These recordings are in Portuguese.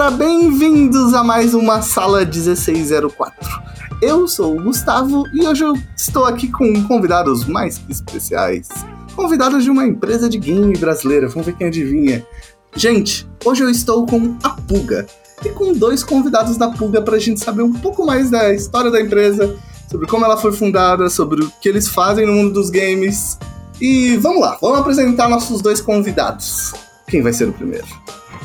galera, bem-vindos a mais uma Sala 1604. Eu sou o Gustavo e hoje eu estou aqui com convidados mais que especiais. Convidados de uma empresa de game brasileira, vamos ver quem adivinha. Gente, hoje eu estou com a Puga e com dois convidados da Puga para a gente saber um pouco mais da história da empresa, sobre como ela foi fundada, sobre o que eles fazem no mundo dos games. E vamos lá, vamos apresentar nossos dois convidados. Quem vai ser o primeiro?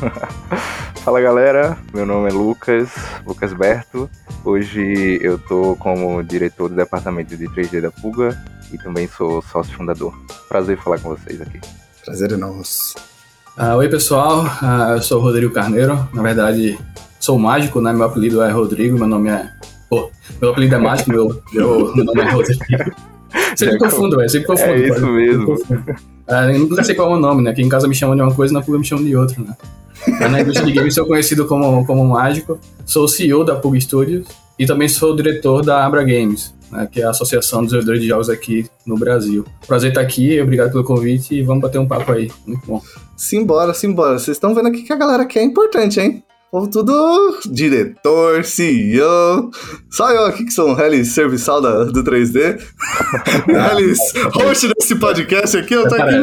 Fala galera, meu nome é Lucas, Lucas Berto. Hoje eu tô como diretor do departamento de 3D da Puga e também sou sócio fundador. Prazer falar com vocês aqui. Prazer é nosso. Uh, oi pessoal, uh, eu sou o Rodrigo Carneiro. Na verdade, sou mágico, né? Meu apelido é Rodrigo, meu nome é. Pô, meu apelido é mágico, meu, meu nome é Rodrigo. Sempre confundo, velho, sempre confundo. É isso mesmo. Uh, eu nunca sei qual é o nome, né? Aqui em casa me chamam de uma coisa, na Puga me chamam de outra, né? Na indústria de games sou conhecido como, como mágico, sou o CEO da Pug Studios e também sou o diretor da Abra Games, né, que é a Associação dos Desenvolvedores de Jogos aqui no Brasil. Prazer estar aqui, obrigado pelo convite e vamos bater um papo aí. Muito bom. Simbora, simbora. Vocês estão vendo aqui que a galera quer é importante, hein? Povo tudo diretor, CEO. Só eu aqui que sou um Hellis serviçal da, do 3D. Hellis, host desse podcast aqui. Eu tô aqui,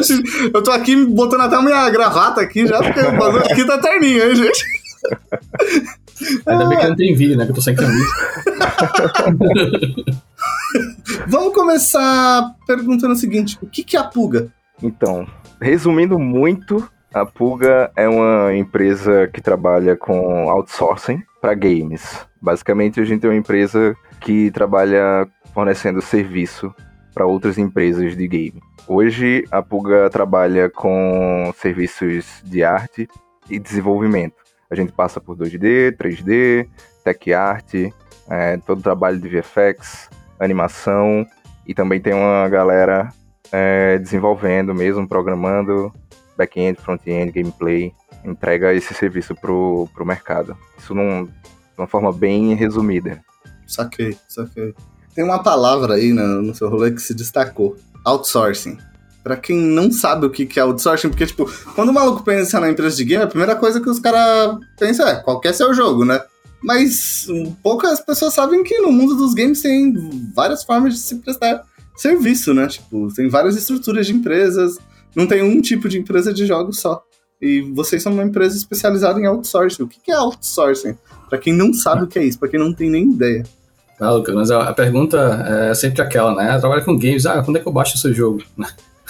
eu tô aqui botando até a minha gravata aqui já, porque o bagulho aqui tá terninho, hein, gente? Ainda bem que não tem vídeo, né? Que eu tô sem camisa. Vamos começar perguntando o seguinte: o que, que é a Puga? Então, resumindo muito, a Puga é uma empresa que trabalha com outsourcing para games. Basicamente, a gente é uma empresa que trabalha fornecendo serviço para outras empresas de game. Hoje, a Puga trabalha com serviços de arte e desenvolvimento. A gente passa por 2D, 3D, tech art, é, todo o trabalho de VFX, animação e também tem uma galera é, desenvolvendo mesmo, programando back-end, front-end, gameplay, entrega esse serviço pro, pro mercado. Isso num, de uma forma bem resumida. Saquei, saquei. Tem uma palavra aí no, no seu rolê que se destacou: outsourcing. Pra quem não sabe o que é outsourcing, porque, tipo, quando o maluco pensa na empresa de game, a primeira coisa que os caras pensam é qual que é seu jogo, né? Mas poucas pessoas sabem que no mundo dos games tem várias formas de se prestar serviço, né? Tipo, tem várias estruturas de empresas, não tem um tipo de empresa de jogos só. E vocês são uma empresa especializada em outsourcing. O que é outsourcing? Para quem não sabe o que é isso, para quem não tem nem ideia. Ah, Lucas, mas a, pergunta é sempre aquela, né? Trabalha com games, ah, quando é que eu baixo seu jogo?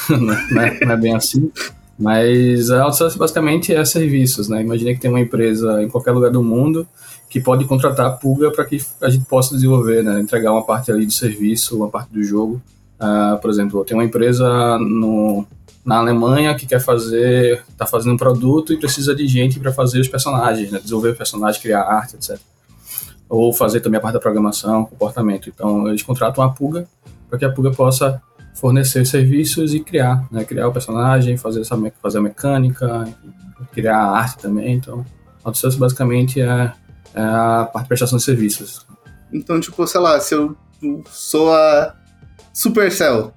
não, é, não, é, bem assim. Mas a outsourcing basicamente é serviços, né? Imagina que tem uma empresa em qualquer lugar do mundo que pode contratar a Pulga para que a gente possa desenvolver, né? Entregar uma parte ali do serviço, uma parte do jogo. Uh, por exemplo, tem uma empresa no, na Alemanha que quer fazer, está fazendo um produto e precisa de gente para fazer os personagens, né? desenvolver o personagem, criar arte, etc. Ou fazer também a parte da programação, comportamento. Então, eles contratam a Pulga para que a Pulga possa fornecer serviços e criar, né? Criar o personagem, fazer, essa, fazer a mecânica, criar a arte também. Então, outsourcing basicamente é, é a parte de prestação de serviços. Então, tipo, sei lá, se eu sou a Supercell,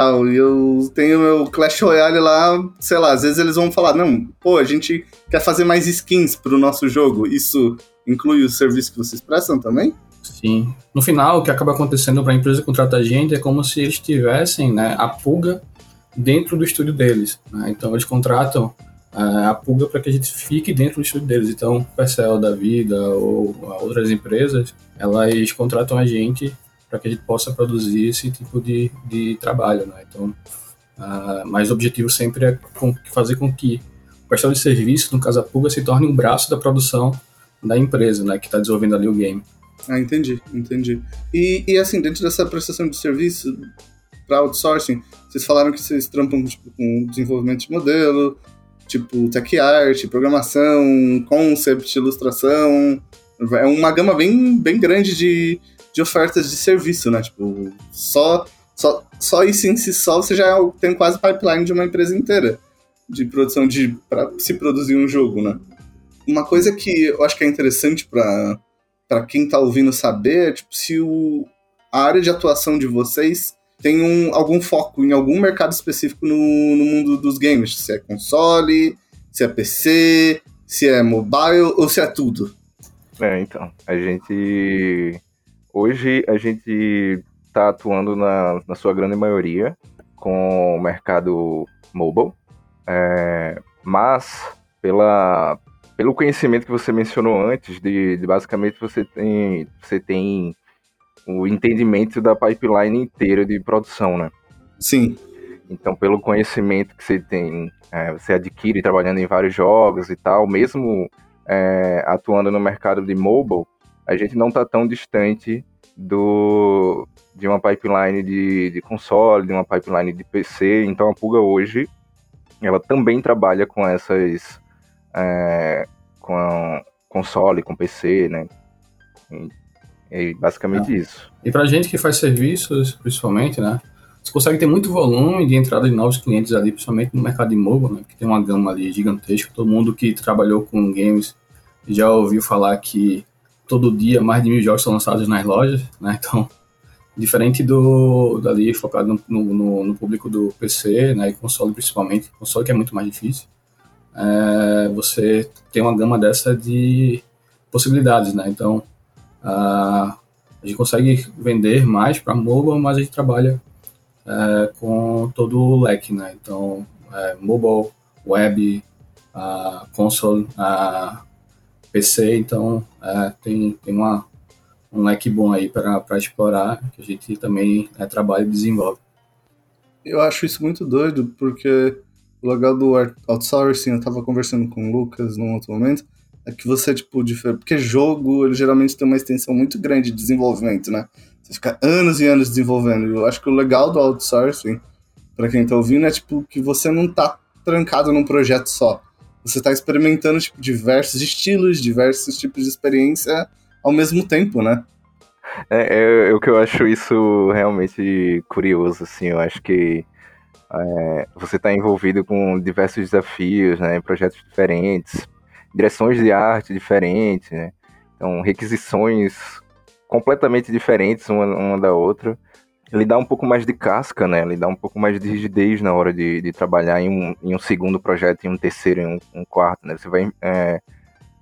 tal, e eu tenho meu Clash Royale lá, sei lá, às vezes eles vão falar, não, pô, a gente quer fazer mais skins pro nosso jogo, isso inclui o serviço que vocês prestam também? Sim. No final, o que acaba acontecendo para a empresa contratar a gente é como se eles tivessem né, a pulga dentro do estúdio deles. Né? Então, eles contratam uh, a pulga para que a gente fique dentro do estúdio deles. Então, o Percel da vida ou outras empresas, elas contratam a gente para que a gente possa produzir esse tipo de, de trabalho. Né? Então, uh, mas o objetivo sempre é com, fazer com que o prestador de serviço, no caso a pulga, se torne um braço da produção da empresa né, que está desenvolvendo ali o game. Ah, entendi, entendi. E, e assim, dentro dessa prestação de serviço para outsourcing, vocês falaram que vocês trampam tipo, com desenvolvimento de modelo, tipo tech art, programação, concept, ilustração. É uma gama bem, bem grande de, de ofertas de serviço, né? Tipo, só, só, só isso em si só você já tem quase pipeline de uma empresa inteira de produção de para se produzir um jogo, né? Uma coisa que eu acho que é interessante para para quem tá ouvindo saber, tipo, se o, a área de atuação de vocês tem um, algum foco em algum mercado específico no, no mundo dos games. Se é console, se é PC, se é mobile ou se é tudo. É, então, a gente. Hoje a gente está atuando na, na sua grande maioria com o mercado mobile, é, mas pela, pelo conhecimento que você mencionou antes, de, de, basicamente você tem, você tem o entendimento da pipeline inteira de produção, né? Sim. Então, pelo conhecimento que você tem, é, você adquire trabalhando em vários jogos e tal, mesmo é, atuando no mercado de mobile, a gente não está tão distante do, de uma pipeline de, de console, de uma pipeline de PC. Então a Pulga hoje, ela também trabalha com essas, é, com console, com PC, né? É basicamente é. isso. E para gente que faz serviços, principalmente, né? Você consegue ter muito volume de entrada de novos clientes ali, principalmente no mercado de mobile, né? Que tem uma gama ali gigantesca. Todo mundo que trabalhou com games já ouviu falar que todo dia mais de mil jogos são lançados nas lojas, né? Então, diferente do dali focado no, no, no público do PC, né? E console principalmente, console que é muito mais difícil. É, você tem uma gama dessa de possibilidades, né? Então, a, a gente consegue vender mais para mobile, mas a gente trabalha é, com todo o leque, né? Então, é, mobile, web, a console, a PC, então é, tem, tem uma, um leque bom aí para explorar, que a gente também é, trabalha e desenvolve. Eu acho isso muito doido, porque o legal do outsourcing, eu estava conversando com o Lucas num outro momento, é que você, tipo, porque jogo, ele geralmente tem uma extensão muito grande de desenvolvimento, né? Você fica anos e anos desenvolvendo. Eu acho que o legal do outsourcing, para quem tá ouvindo, é, tipo, que você não tá trancado num projeto só você está experimentando tipo, diversos estilos, diversos tipos de experiência ao mesmo tempo, né? É, é, é, o que eu acho isso realmente curioso, assim, eu acho que é, você está envolvido com diversos desafios, né, projetos diferentes, direções de arte diferentes, né, então requisições completamente diferentes uma, uma da outra, ele dá um pouco mais de casca, né? Ele dá um pouco mais de rigidez na hora de, de trabalhar em um, em um segundo projeto, em um terceiro, em um, um quarto, né? Você vai é,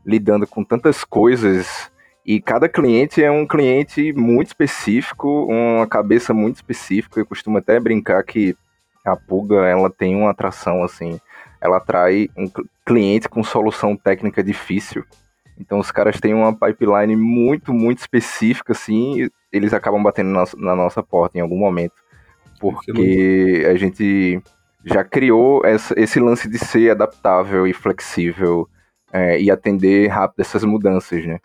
lidando com tantas coisas e cada cliente é um cliente muito específico, uma cabeça muito específica. Eu costumo até brincar que a Puga, ela tem uma atração, assim, ela atrai um cliente com solução técnica difícil. Então os caras têm uma pipeline muito, muito específica, assim, eles acabam batendo na, na nossa porta em algum momento. Porque a gente já criou essa, esse lance de ser adaptável e flexível é, e atender rápido essas mudanças, né?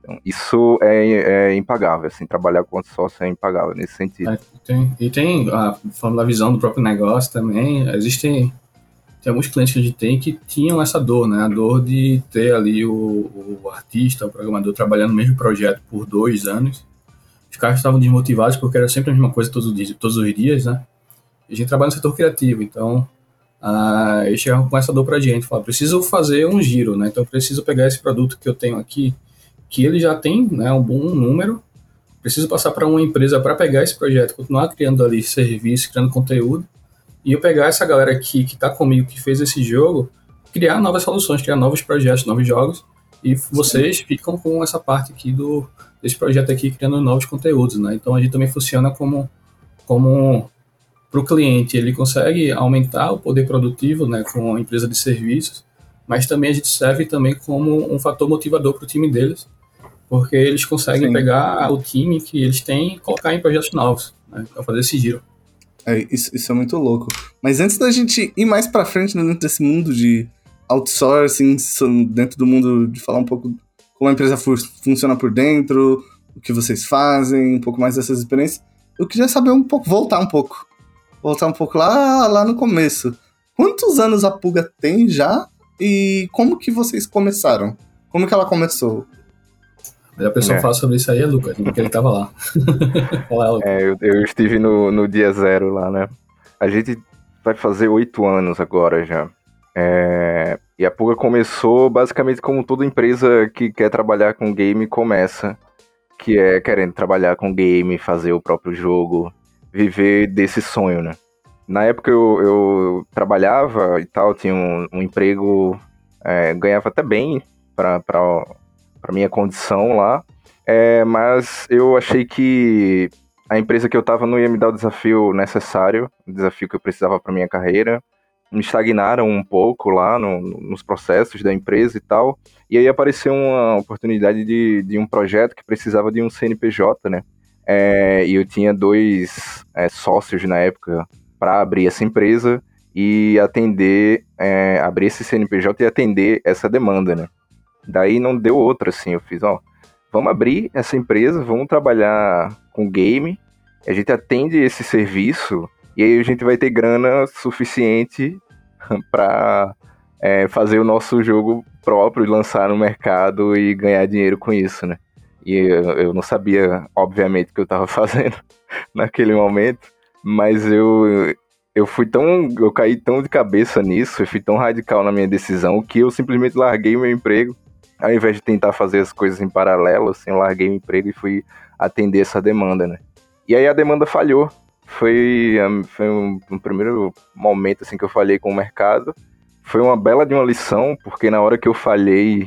Então, isso é, é, impagável, assim, trabalhar com sócio é impagável nesse sentido. É, tem, e tem, ah, falando da visão do próprio negócio também, existem tem alguns clientes que a gente tem que tinham essa dor, né? A dor de ter ali o, o artista, o programador trabalhando no mesmo projeto por dois anos os caras estavam desmotivados porque era sempre a mesma coisa todos os dias, todos os dias né? A gente trabalha no setor criativo, então uh, eles chegavam com essa dor pra gente, falaram, preciso fazer um giro, né? Então preciso pegar esse produto que eu tenho aqui, que ele já tem né, um bom número, preciso passar para uma empresa para pegar esse projeto, continuar criando ali serviço, criando conteúdo, e eu pegar essa galera aqui que está comigo, que fez esse jogo, criar novas soluções, criar novos projetos, novos jogos, e vocês Sim. ficam com essa parte aqui do desse projeto aqui criando novos conteúdos, né? Então a gente também funciona como como para o cliente ele consegue aumentar o poder produtivo, né, com a empresa de serviços, mas também a gente serve também como um fator motivador para o time deles, porque eles conseguem Sim. pegar o time que eles têm e colocar em projetos novos, né, para fazer esse giro. É, isso, isso, é muito louco. Mas antes da gente ir mais para frente né, dentro desse mundo de outsourcing, dentro do mundo de falar um pouco como a empresa funciona por dentro, o que vocês fazem, um pouco mais dessas experiências. Eu queria saber um pouco, voltar um pouco. Voltar um pouco lá, lá no começo. Quantos anos a Puga tem já e como que vocês começaram? Como que ela começou? A pessoa é. fala sobre isso aí é Lucas, porque ele tava lá. Fala, é, eu, eu, estive no, no dia zero lá, né? A gente vai fazer oito anos agora já. É, e a Puga começou basicamente como toda empresa que quer trabalhar com game começa, que é querendo trabalhar com game, fazer o próprio jogo, viver desse sonho, né? Na época eu, eu trabalhava e tal, tinha um, um emprego é, ganhava até bem para minha condição lá, é, mas eu achei que a empresa que eu estava não ia me dar o desafio necessário, o desafio que eu precisava para minha carreira. Me estagnaram um pouco lá no, nos processos da empresa e tal. E aí apareceu uma oportunidade de, de um projeto que precisava de um CNPJ, né? É, e eu tinha dois é, sócios na época para abrir essa empresa e atender, é, abrir esse CNPJ e atender essa demanda, né? Daí não deu outra, assim, eu fiz, ó, vamos abrir essa empresa, vamos trabalhar com game, a gente atende esse serviço e aí a gente vai ter grana suficiente para é, fazer o nosso jogo próprio, lançar no mercado e ganhar dinheiro com isso, né? E eu, eu não sabia, obviamente, o que eu estava fazendo naquele momento, mas eu, eu fui tão. Eu caí tão de cabeça nisso, eu fui tão radical na minha decisão que eu simplesmente larguei meu emprego. Ao invés de tentar fazer as coisas em paralelo, assim, eu larguei o emprego e fui atender essa demanda, né? E aí a demanda falhou. Foi, foi um, um primeiro momento assim que eu falhei com o mercado. Foi uma bela de uma lição, porque na hora que eu falhei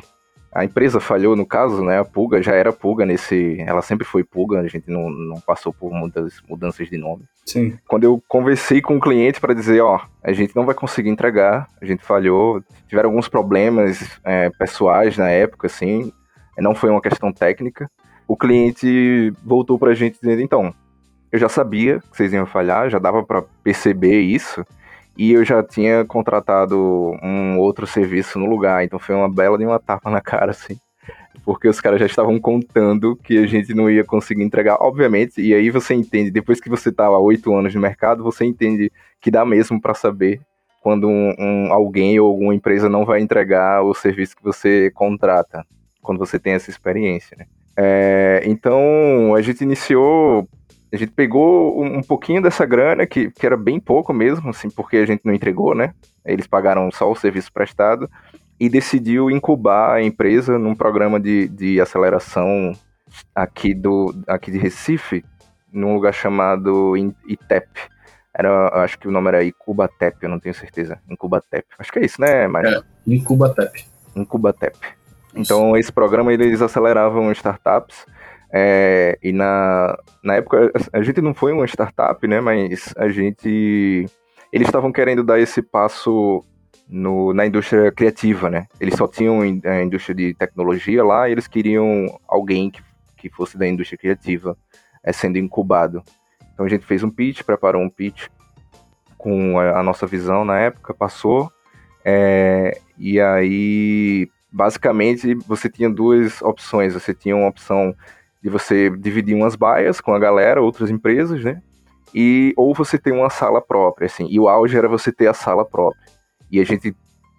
a empresa falhou no caso, né? A Pulga já era Pulga nesse. Ela sempre foi Pulga, a gente não, não passou por muitas mudanças de nome. Sim. Quando eu conversei com o cliente para dizer, ó, a gente não vai conseguir entregar, a gente falhou, tiveram alguns problemas é, pessoais na época, assim, não foi uma questão técnica. O cliente voltou para a gente dizendo, então, eu já sabia que vocês iam falhar, já dava para perceber isso e eu já tinha contratado um outro serviço no lugar, então foi uma bela de uma tapa na cara, assim. Porque os caras já estavam contando que a gente não ia conseguir entregar, obviamente, e aí você entende, depois que você estava há oito anos no mercado, você entende que dá mesmo para saber quando um, um, alguém ou alguma empresa não vai entregar o serviço que você contrata, quando você tem essa experiência, né? É, então, a gente iniciou a gente pegou um, pouquinho dessa grana, que, que era bem pouco mesmo, assim, porque a gente não entregou, né? Eles pagaram só o serviço prestado e decidiu incubar a empresa num programa de, de aceleração aqui, do, aqui de Recife, num lugar chamado ITEP. Era, acho que o nome era Incubatep, eu não tenho certeza. Incubatep. Acho que é isso, né, Mário? É, Incubatep. Incubatep. Então, esse programa, eles aceleravam startups é, e na, na época, a gente não foi uma startup, né? Mas a gente. Eles estavam querendo dar esse passo no, na indústria criativa, né? Eles só tinham a indústria de tecnologia lá e eles queriam alguém que, que fosse da indústria criativa é, sendo incubado. Então a gente fez um pitch, preparou um pitch com a, a nossa visão na época, passou. É, e aí, basicamente, você tinha duas opções. Você tinha uma opção de você dividir umas baias com a galera, outras empresas, né? E ou você tem uma sala própria, assim. E o auge era você ter a sala própria. E a gente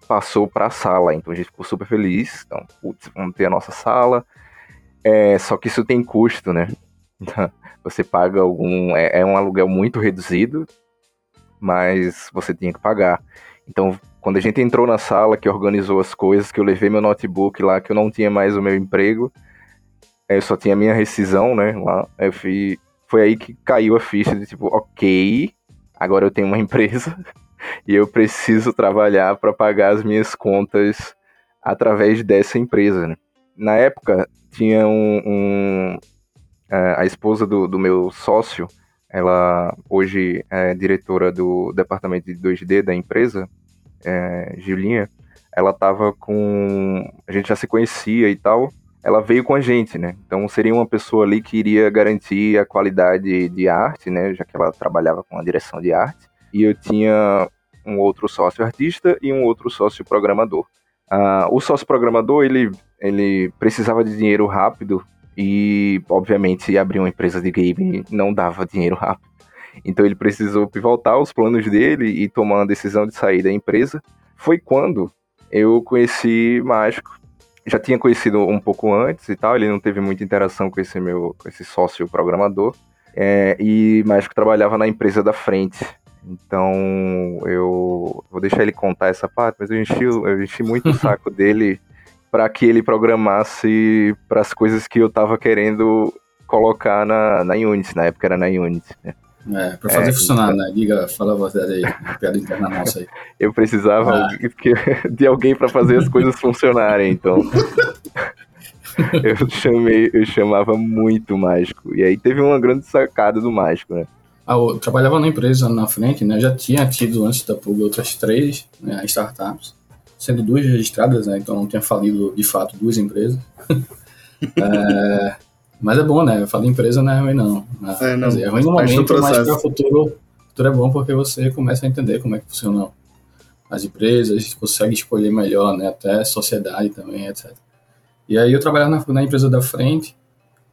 passou para a sala, então a gente ficou super feliz. Então, putz, vamos ter a nossa sala. É, só que isso tem custo, né? você paga algum. É, é um aluguel muito reduzido, mas você tinha que pagar. Então, quando a gente entrou na sala, que organizou as coisas, que eu levei meu notebook lá, que eu não tinha mais o meu emprego, eu só tinha minha rescisão, né? Lá. Eu fui, foi aí que caiu a ficha de tipo, ok, agora eu tenho uma empresa e eu preciso trabalhar para pagar as minhas contas através dessa empresa. Né? Na época, tinha um. um é, a esposa do, do meu sócio, ela hoje é diretora do departamento de 2D da empresa, é, Julinha. Ela tava com. A gente já se conhecia e tal ela veio com a gente, né? Então seria uma pessoa ali que iria garantir a qualidade de arte, né? Já que ela trabalhava com a direção de arte. E eu tinha um outro sócio artista e um outro sócio programador. Uh, o sócio programador, ele, ele precisava de dinheiro rápido e, obviamente, abrir uma empresa de game não dava dinheiro rápido. Então ele precisou pivotar os planos dele e tomar a decisão de sair da empresa. Foi quando eu conheci Mágico já tinha conhecido um pouco antes e tal, ele não teve muita interação com esse meu, com esse sócio programador, é, e Mágico trabalhava na empresa da frente. Então eu vou deixar ele contar essa parte, mas eu enchi, eu enchi muito o saco dele para que ele programasse para as coisas que eu estava querendo colocar na, na Unity, na época era na Unity. Né? É, pra fazer é, funcionar, então... né? Diga, fala a verdade aí, piada interna nossa aí. Eu precisava ah. de alguém para fazer as coisas funcionarem, então. eu chamei, eu chamava muito mágico. E aí teve uma grande sacada do mágico, né? Ah, eu trabalhava na empresa na frente, né? Já tinha tido antes da Pulga outras três né, startups, sendo duas registradas, né? Então não tinha falido de fato duas empresas. é, mas é bom, né? Eu falo empresa não é ruim, não. É, não. Dizer, é ruim no momento, mas para o futuro, futuro é bom porque você começa a entender como é que funcionam as empresas, consegue escolher melhor, né? Até sociedade também, etc. E aí eu trabalhava na, na empresa da frente,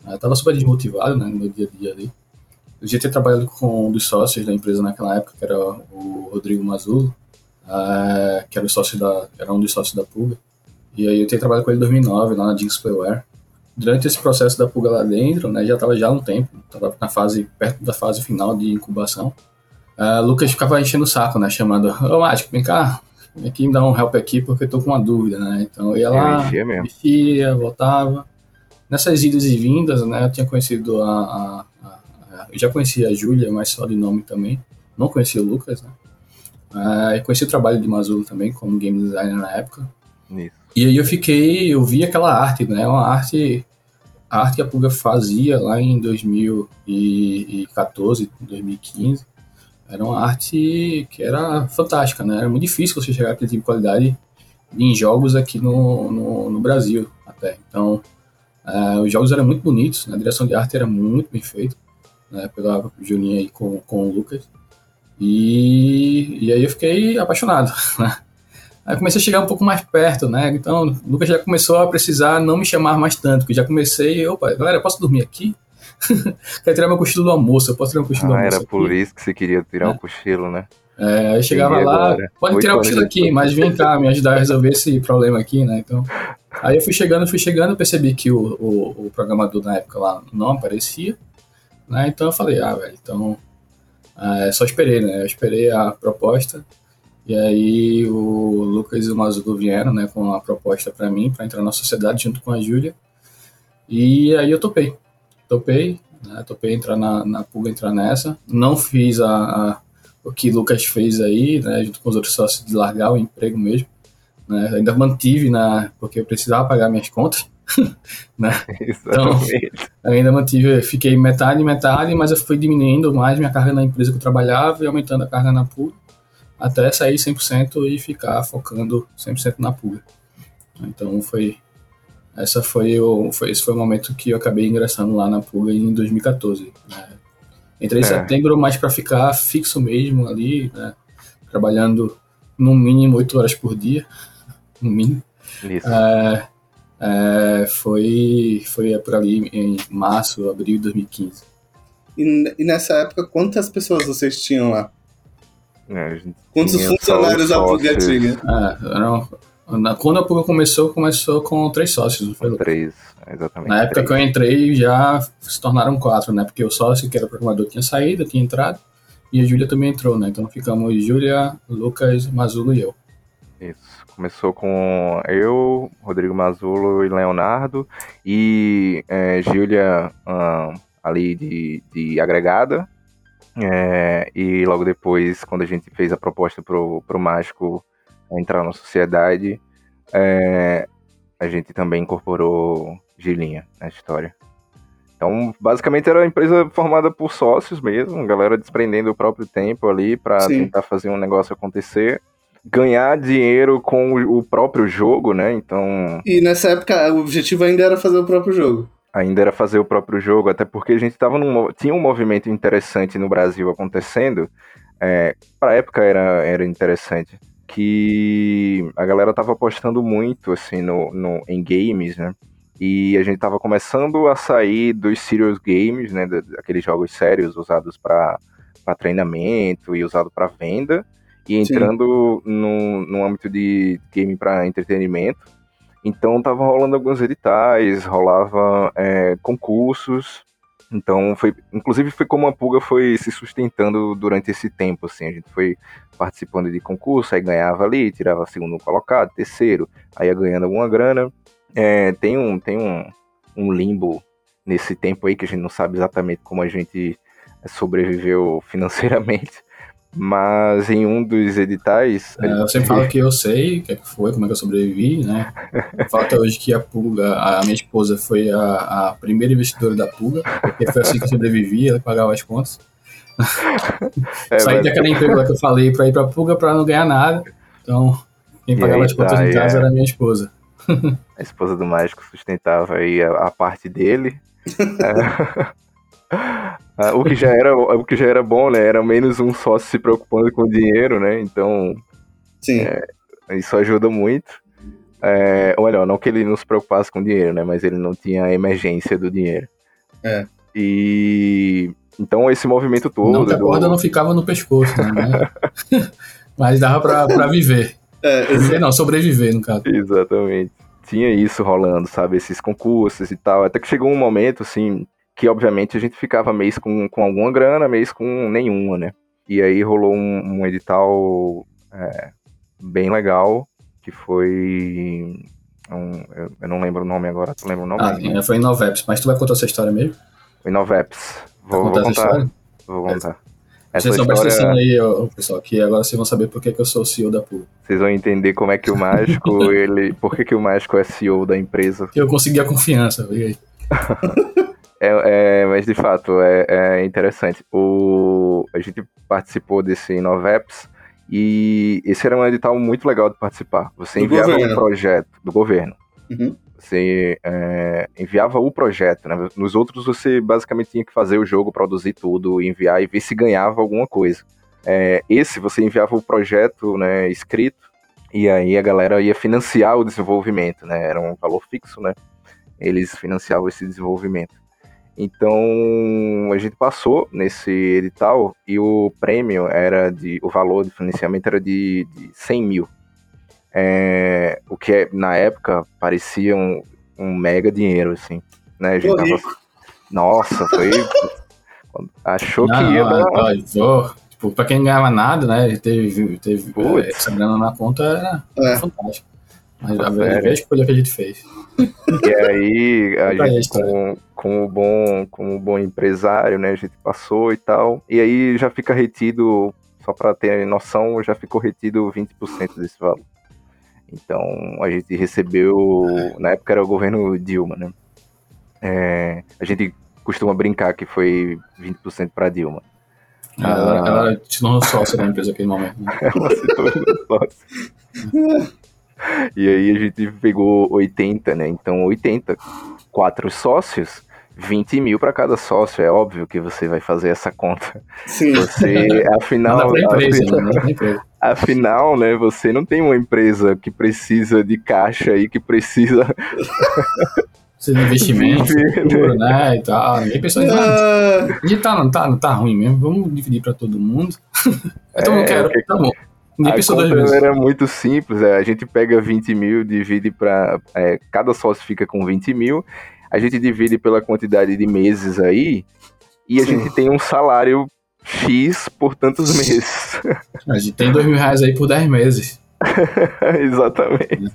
eu tava super desmotivado, né, no meu dia a dia ali. Eu já tinha trabalhado com um dos sócios da empresa naquela época, que era o Rodrigo Mazulo, uh, que era, o sócio da, era um dos sócios da Pulga. E aí eu tinha trabalhado com ele em 2009, lá na Jinx Playware. Durante esse processo da Pulga lá dentro, né, já estava já há um tempo, estava na fase, perto da fase final de incubação. Uh, Lucas ficava enchendo o saco, né, chamando, ô Mágico, vem cá, vem aqui me dar um help aqui porque eu tô com uma dúvida, né. Então eu ia lá, eu mexia, voltava. Nessas idas e vindas, né, eu tinha conhecido a, a, a eu já conhecia a Júlia, mas só de nome também. Não conhecia o Lucas, né? Uh, conheci o trabalho de Mazulo também, como game designer na época. Isso. E aí eu fiquei, eu vi aquela arte, né? Uma arte, a arte que a Pulga fazia lá em 2014, 2015. Era uma arte que era fantástica, né? Era muito difícil você chegar aquele tipo de qualidade em jogos aqui no, no, no Brasil, até. Então, uh, os jogos eram muito bonitos, né? a direção de arte era muito bem feita né, pela Julinha aí com, com o Lucas. E, e aí eu fiquei apaixonado, né? Aí comecei a chegar um pouco mais perto, né? Então, o Lucas já começou a precisar não me chamar mais tanto, que já comecei, opa, galera, posso dormir aqui? Quero tirar meu cochilo do almoço, eu posso tirar meu cochilo ah, do almoço. Era por isso que você queria tirar o é. cochilo, né? É, aí chegava lá, agora. pode tirar o cochilo aqui, mas vem cá me ajudar a resolver esse problema aqui, né? Então, aí eu fui chegando, fui chegando, percebi que o, o, o programador na época lá não aparecia. Né? Então eu falei, ah, velho, então é, só esperei, né? Eu esperei a proposta e aí o Lucas e o Mazuco vieram, né, com a proposta para mim, para entrar na sociedade junto com a Júlia. E aí eu topei. Topei, né? Topei entrar na, na Pulga, entrar nessa. Não fiz a, a, o que Lucas fez aí, né, junto com os outros sócios, de largar o emprego mesmo. Né? Ainda mantive, na, porque eu precisava pagar minhas contas. né? Então, ainda mantive, fiquei metade, metade, mas eu fui diminuindo mais minha carga na empresa que eu trabalhava e aumentando a carga na PUG, até sair 100% e ficar focando 100% na PUG. Então foi essa foi o foi esse foi o momento que eu acabei ingressando lá na PUG em 2014. Né? Entrei em é. setembro, mas para ficar fixo mesmo ali, né? trabalhando no mínimo 8 horas por dia, no mínimo. Isso. É, é, foi, foi por ali em março, abril de 2015. E, e nessa época, quantas pessoas vocês tinham lá? É, Quantos funcionários a Puga tinha? É, eram, na, quando a Puga começou, começou com três sócios, não foi? Três, exatamente. Na época três. que eu entrei, já se tornaram quatro, né? Porque o sócio, que era programador, tinha saído, tinha entrado, e a Júlia também entrou, né? Então ficamos Júlia, Lucas, Mazulo e eu. Isso. Começou com eu, Rodrigo Mazulo e Leonardo, e é, Júlia um, ali de, de agregada. É, e logo depois, quando a gente fez a proposta pro, pro Mágico entrar na sociedade, é, a gente também incorporou Gilinha na história. Então, basicamente era uma empresa formada por sócios mesmo, galera desprendendo o próprio tempo ali para tentar fazer um negócio acontecer ganhar dinheiro com o próprio jogo, né? Então. E nessa época o objetivo ainda era fazer o próprio jogo. Ainda era fazer o próprio jogo, até porque a gente tava num. Tinha um movimento interessante no Brasil acontecendo. É, pra época era, era interessante. Que a galera tava apostando muito assim no, no, em games, né? E a gente tava começando a sair dos serious games, né? Aqueles jogos sérios usados para treinamento e usado para venda e entrando no, no âmbito de game para entretenimento. Então tava rolando alguns editais, rolava é, concursos. Então foi, inclusive foi como a Pulga foi se sustentando durante esse tempo, assim, a gente foi participando de concurso, aí ganhava ali, tirava segundo colocado, terceiro, aí ia ganhando alguma grana. É, tem um, tem um, um limbo nesse tempo aí que a gente não sabe exatamente como a gente sobreviveu financeiramente. Mas em um dos editais. É, eu sempre falo que eu sei o que, é que foi, como é que eu sobrevivi, né? Falo até hoje que a Pulga, a minha esposa, foi a, a primeira investidora da Pulga, porque foi assim que eu sobrevivi, ela pagava as contas. É, Saí mas... daquela empresa que eu falei pra ir pra Pulga pra não ganhar nada. Então, quem pagava as contas tá, em casa é. era a minha esposa. A esposa do mágico sustentava aí a, a parte dele. é. Ah, o, que já era, o que já era bom, né? Era menos um sócio se preocupando com o dinheiro, né? Então, Sim. É, isso ajuda muito. É, ou melhor, não que ele não se preocupasse com o dinheiro, né? Mas ele não tinha a emergência do dinheiro. É. E então esse movimento todo. Não, a corda do... não ficava no pescoço, né? Mas dava pra, pra viver. É, viver não, sobreviver, no caso. Exatamente. Tinha isso rolando, sabe? Esses concursos e tal. Até que chegou um momento, assim, que obviamente a gente ficava mês com, com alguma grana, mês com nenhuma, né? E aí rolou um, um edital é, bem legal, que foi. Um, eu, eu, não lembro o nome agora, tu lembra o nome? Ah, foi em Noveps, mas tu vai contar essa história mesmo? Foi em Noveps. Vou, vou contar. Vou contar. Essa vocês história... estão aí, ó, pessoal, que agora vocês vão saber por que, que eu sou o CEO da PUL. Vocês vão entender como é que o mágico, ele. Por que, que o mágico é CEO da empresa? Eu consegui a confiança, e aí. É, é, mas de fato é, é, interessante. O, a gente participou desse Noveps e esse era um edital muito legal de participar. Você do enviava governo. um projeto do governo. Uhum. Você é, enviava o projeto. Né? Nos outros você basicamente tinha que fazer o jogo, produzir tudo, enviar e ver se ganhava alguma coisa. É, esse você enviava o projeto né, escrito e aí a galera ia financiar o desenvolvimento, né? Era um valor fixo, né? Eles financiavam esse desenvolvimento. Então a gente passou nesse edital e o prêmio era de. O valor de financiamento era de, de 100 mil. É, o que é, na época parecia um, um mega dinheiro, assim. Né? A gente tava, nossa, foi. achou não, que ia dar. Não, tipo, pra quem ganhava nada, né? Teve, teve é, essa grana na conta era é. fantástico. Mas a ver a escolha que a gente fez. E aí, a gente, com, com, o bom, com o bom empresário, né, a gente passou e tal. E aí já fica retido, só para ter noção, já ficou retido 20% desse valor. Então, a gente recebeu, na época era o governo Dilma, né? É, a gente costuma brincar que foi 20% para Dilma. Ela, ah, ela se tornou sócia da empresa naquele momento. Né? ela se tornou sócia. E aí a gente pegou 80, né? Então 80, quatro sócios, 20 mil para cada sócio. É óbvio que você vai fazer essa conta. Sim. Você, afinal, empresa, afinal, né? afinal, né? Você não tem uma empresa que precisa de caixa aí, que precisa. Precisa de investimento, futuro, né? E tal. Ninguém pensou em nada. A gente tá, não, tá, não tá ruim mesmo. Vamos dividir para todo mundo. então é, não quero. Que... Tá bom. Nem a conta era muito simples, é, a gente pega 20 mil, divide para. É, cada sócio fica com 20 mil, a gente divide pela quantidade de meses aí, e a Sim. gente tem um salário X por tantos meses. A gente tem 2 mil reais aí por 10 meses. Exatamente.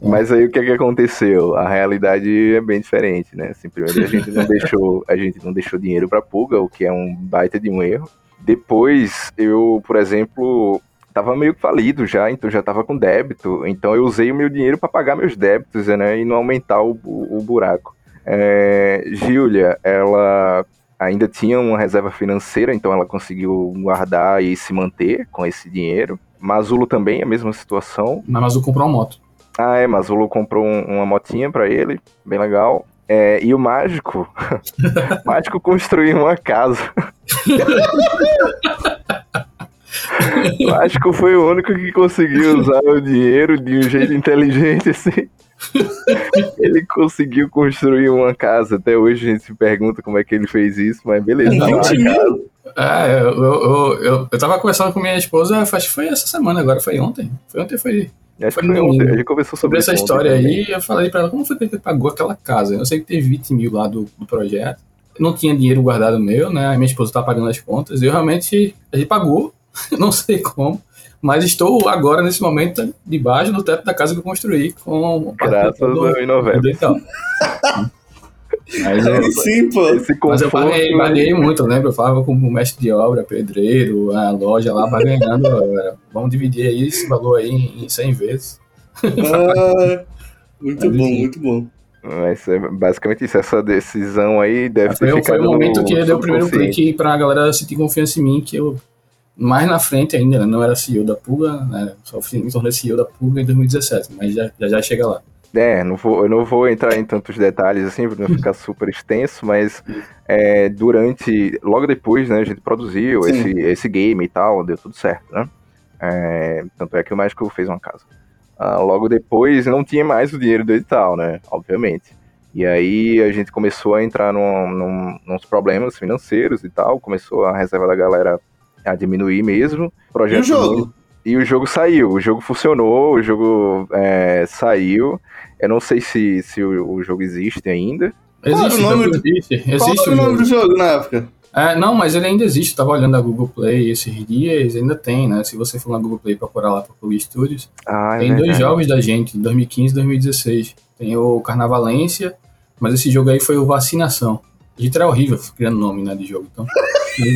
É. Mas aí o que, é que aconteceu? A realidade é bem diferente, né? Assim, primeiro a gente não deixou, a gente não deixou dinheiro para Puga, o que é um baita de um erro. Depois, eu, por exemplo, tava meio falido já, então já tava com débito. Então eu usei o meu dinheiro para pagar meus débitos, né? E não aumentar o, o, o buraco. É, Júlia, ela ainda tinha uma reserva financeira, então ela conseguiu guardar e se manter com esse dinheiro. Mazulo também, a mesma situação. Mas Mazulo comprou uma moto. Ah, é, Mazulo comprou um, uma motinha para ele, bem legal. É, e o Mágico, o Mágico construiu uma casa. Eu acho que foi o único que conseguiu usar o dinheiro de um jeito inteligente, assim. ele conseguiu construir uma casa. Até hoje a gente se pergunta como é que ele fez isso, mas beleza. É, eu, eu, eu, eu tava conversando com minha esposa, acho que foi essa semana agora, foi ontem. Foi ontem, foi. Acho foi que foi ontem. A gente conversou sobre, sobre essa história aí. Eu falei pra ela como foi que ele pagou aquela casa. Eu sei que teve 20 mil lá do, do projeto. não tinha dinheiro guardado meu, né? A minha esposa tá pagando as contas. Eu realmente. A gente pagou não sei como, mas estou agora, nesse momento, debaixo do teto da casa que eu construí com Graças ao Inovex. Mas eu, Aí sim, pô. Esse mas eu paguei, paguei muito, lembra? Eu falava como mestre de obra, pedreiro, a loja lá, vai ganhando. galera. Vamos dividir aí esse valor aí em em 100 vezes. Ah, muito Mas, bom, enfim. muito bom. Mas é basicamente isso, essa decisão aí deve ter Foi, foi ficado o momento que deu o primeiro clique pra galera sentir confiança em mim, que eu, mais na frente ainda, né, não era CEO da Pulga, né, só me tornei CEO da Pulga em 2017, mas já já, já chega lá. É, não vou, eu não vou entrar em tantos detalhes assim, pra não ficar super extenso, mas é, durante, logo depois, né, a gente produziu Sim. esse, esse game e tal, deu tudo certo, né? É, tanto é que o Mágico fez uma casa. Ah, logo depois não tinha mais o dinheiro do edital, né? Obviamente. E aí a gente começou a entrar num, num, nos problemas financeiros e tal, começou a reserva da galera a diminuir mesmo. E o Projeto jogo? e o jogo saiu, o jogo funcionou, o jogo é, saiu. Eu não sei se, se o, o jogo existe ainda. Qual Existe, era o nome jogo existe, Qual o nome jogo. do jogo na época? É, não, mas ele ainda existe. Eu tava olhando a Google Play esses dias, ainda tem, né? Se você for na Google Play procurar lá para Plug Studios, Ah, é tem dois jogos da gente, 2015 e 2016. Tem o Carnavalência, mas esse jogo aí foi o Vacinação. A gente era horrível criando nome, né, de jogo, então.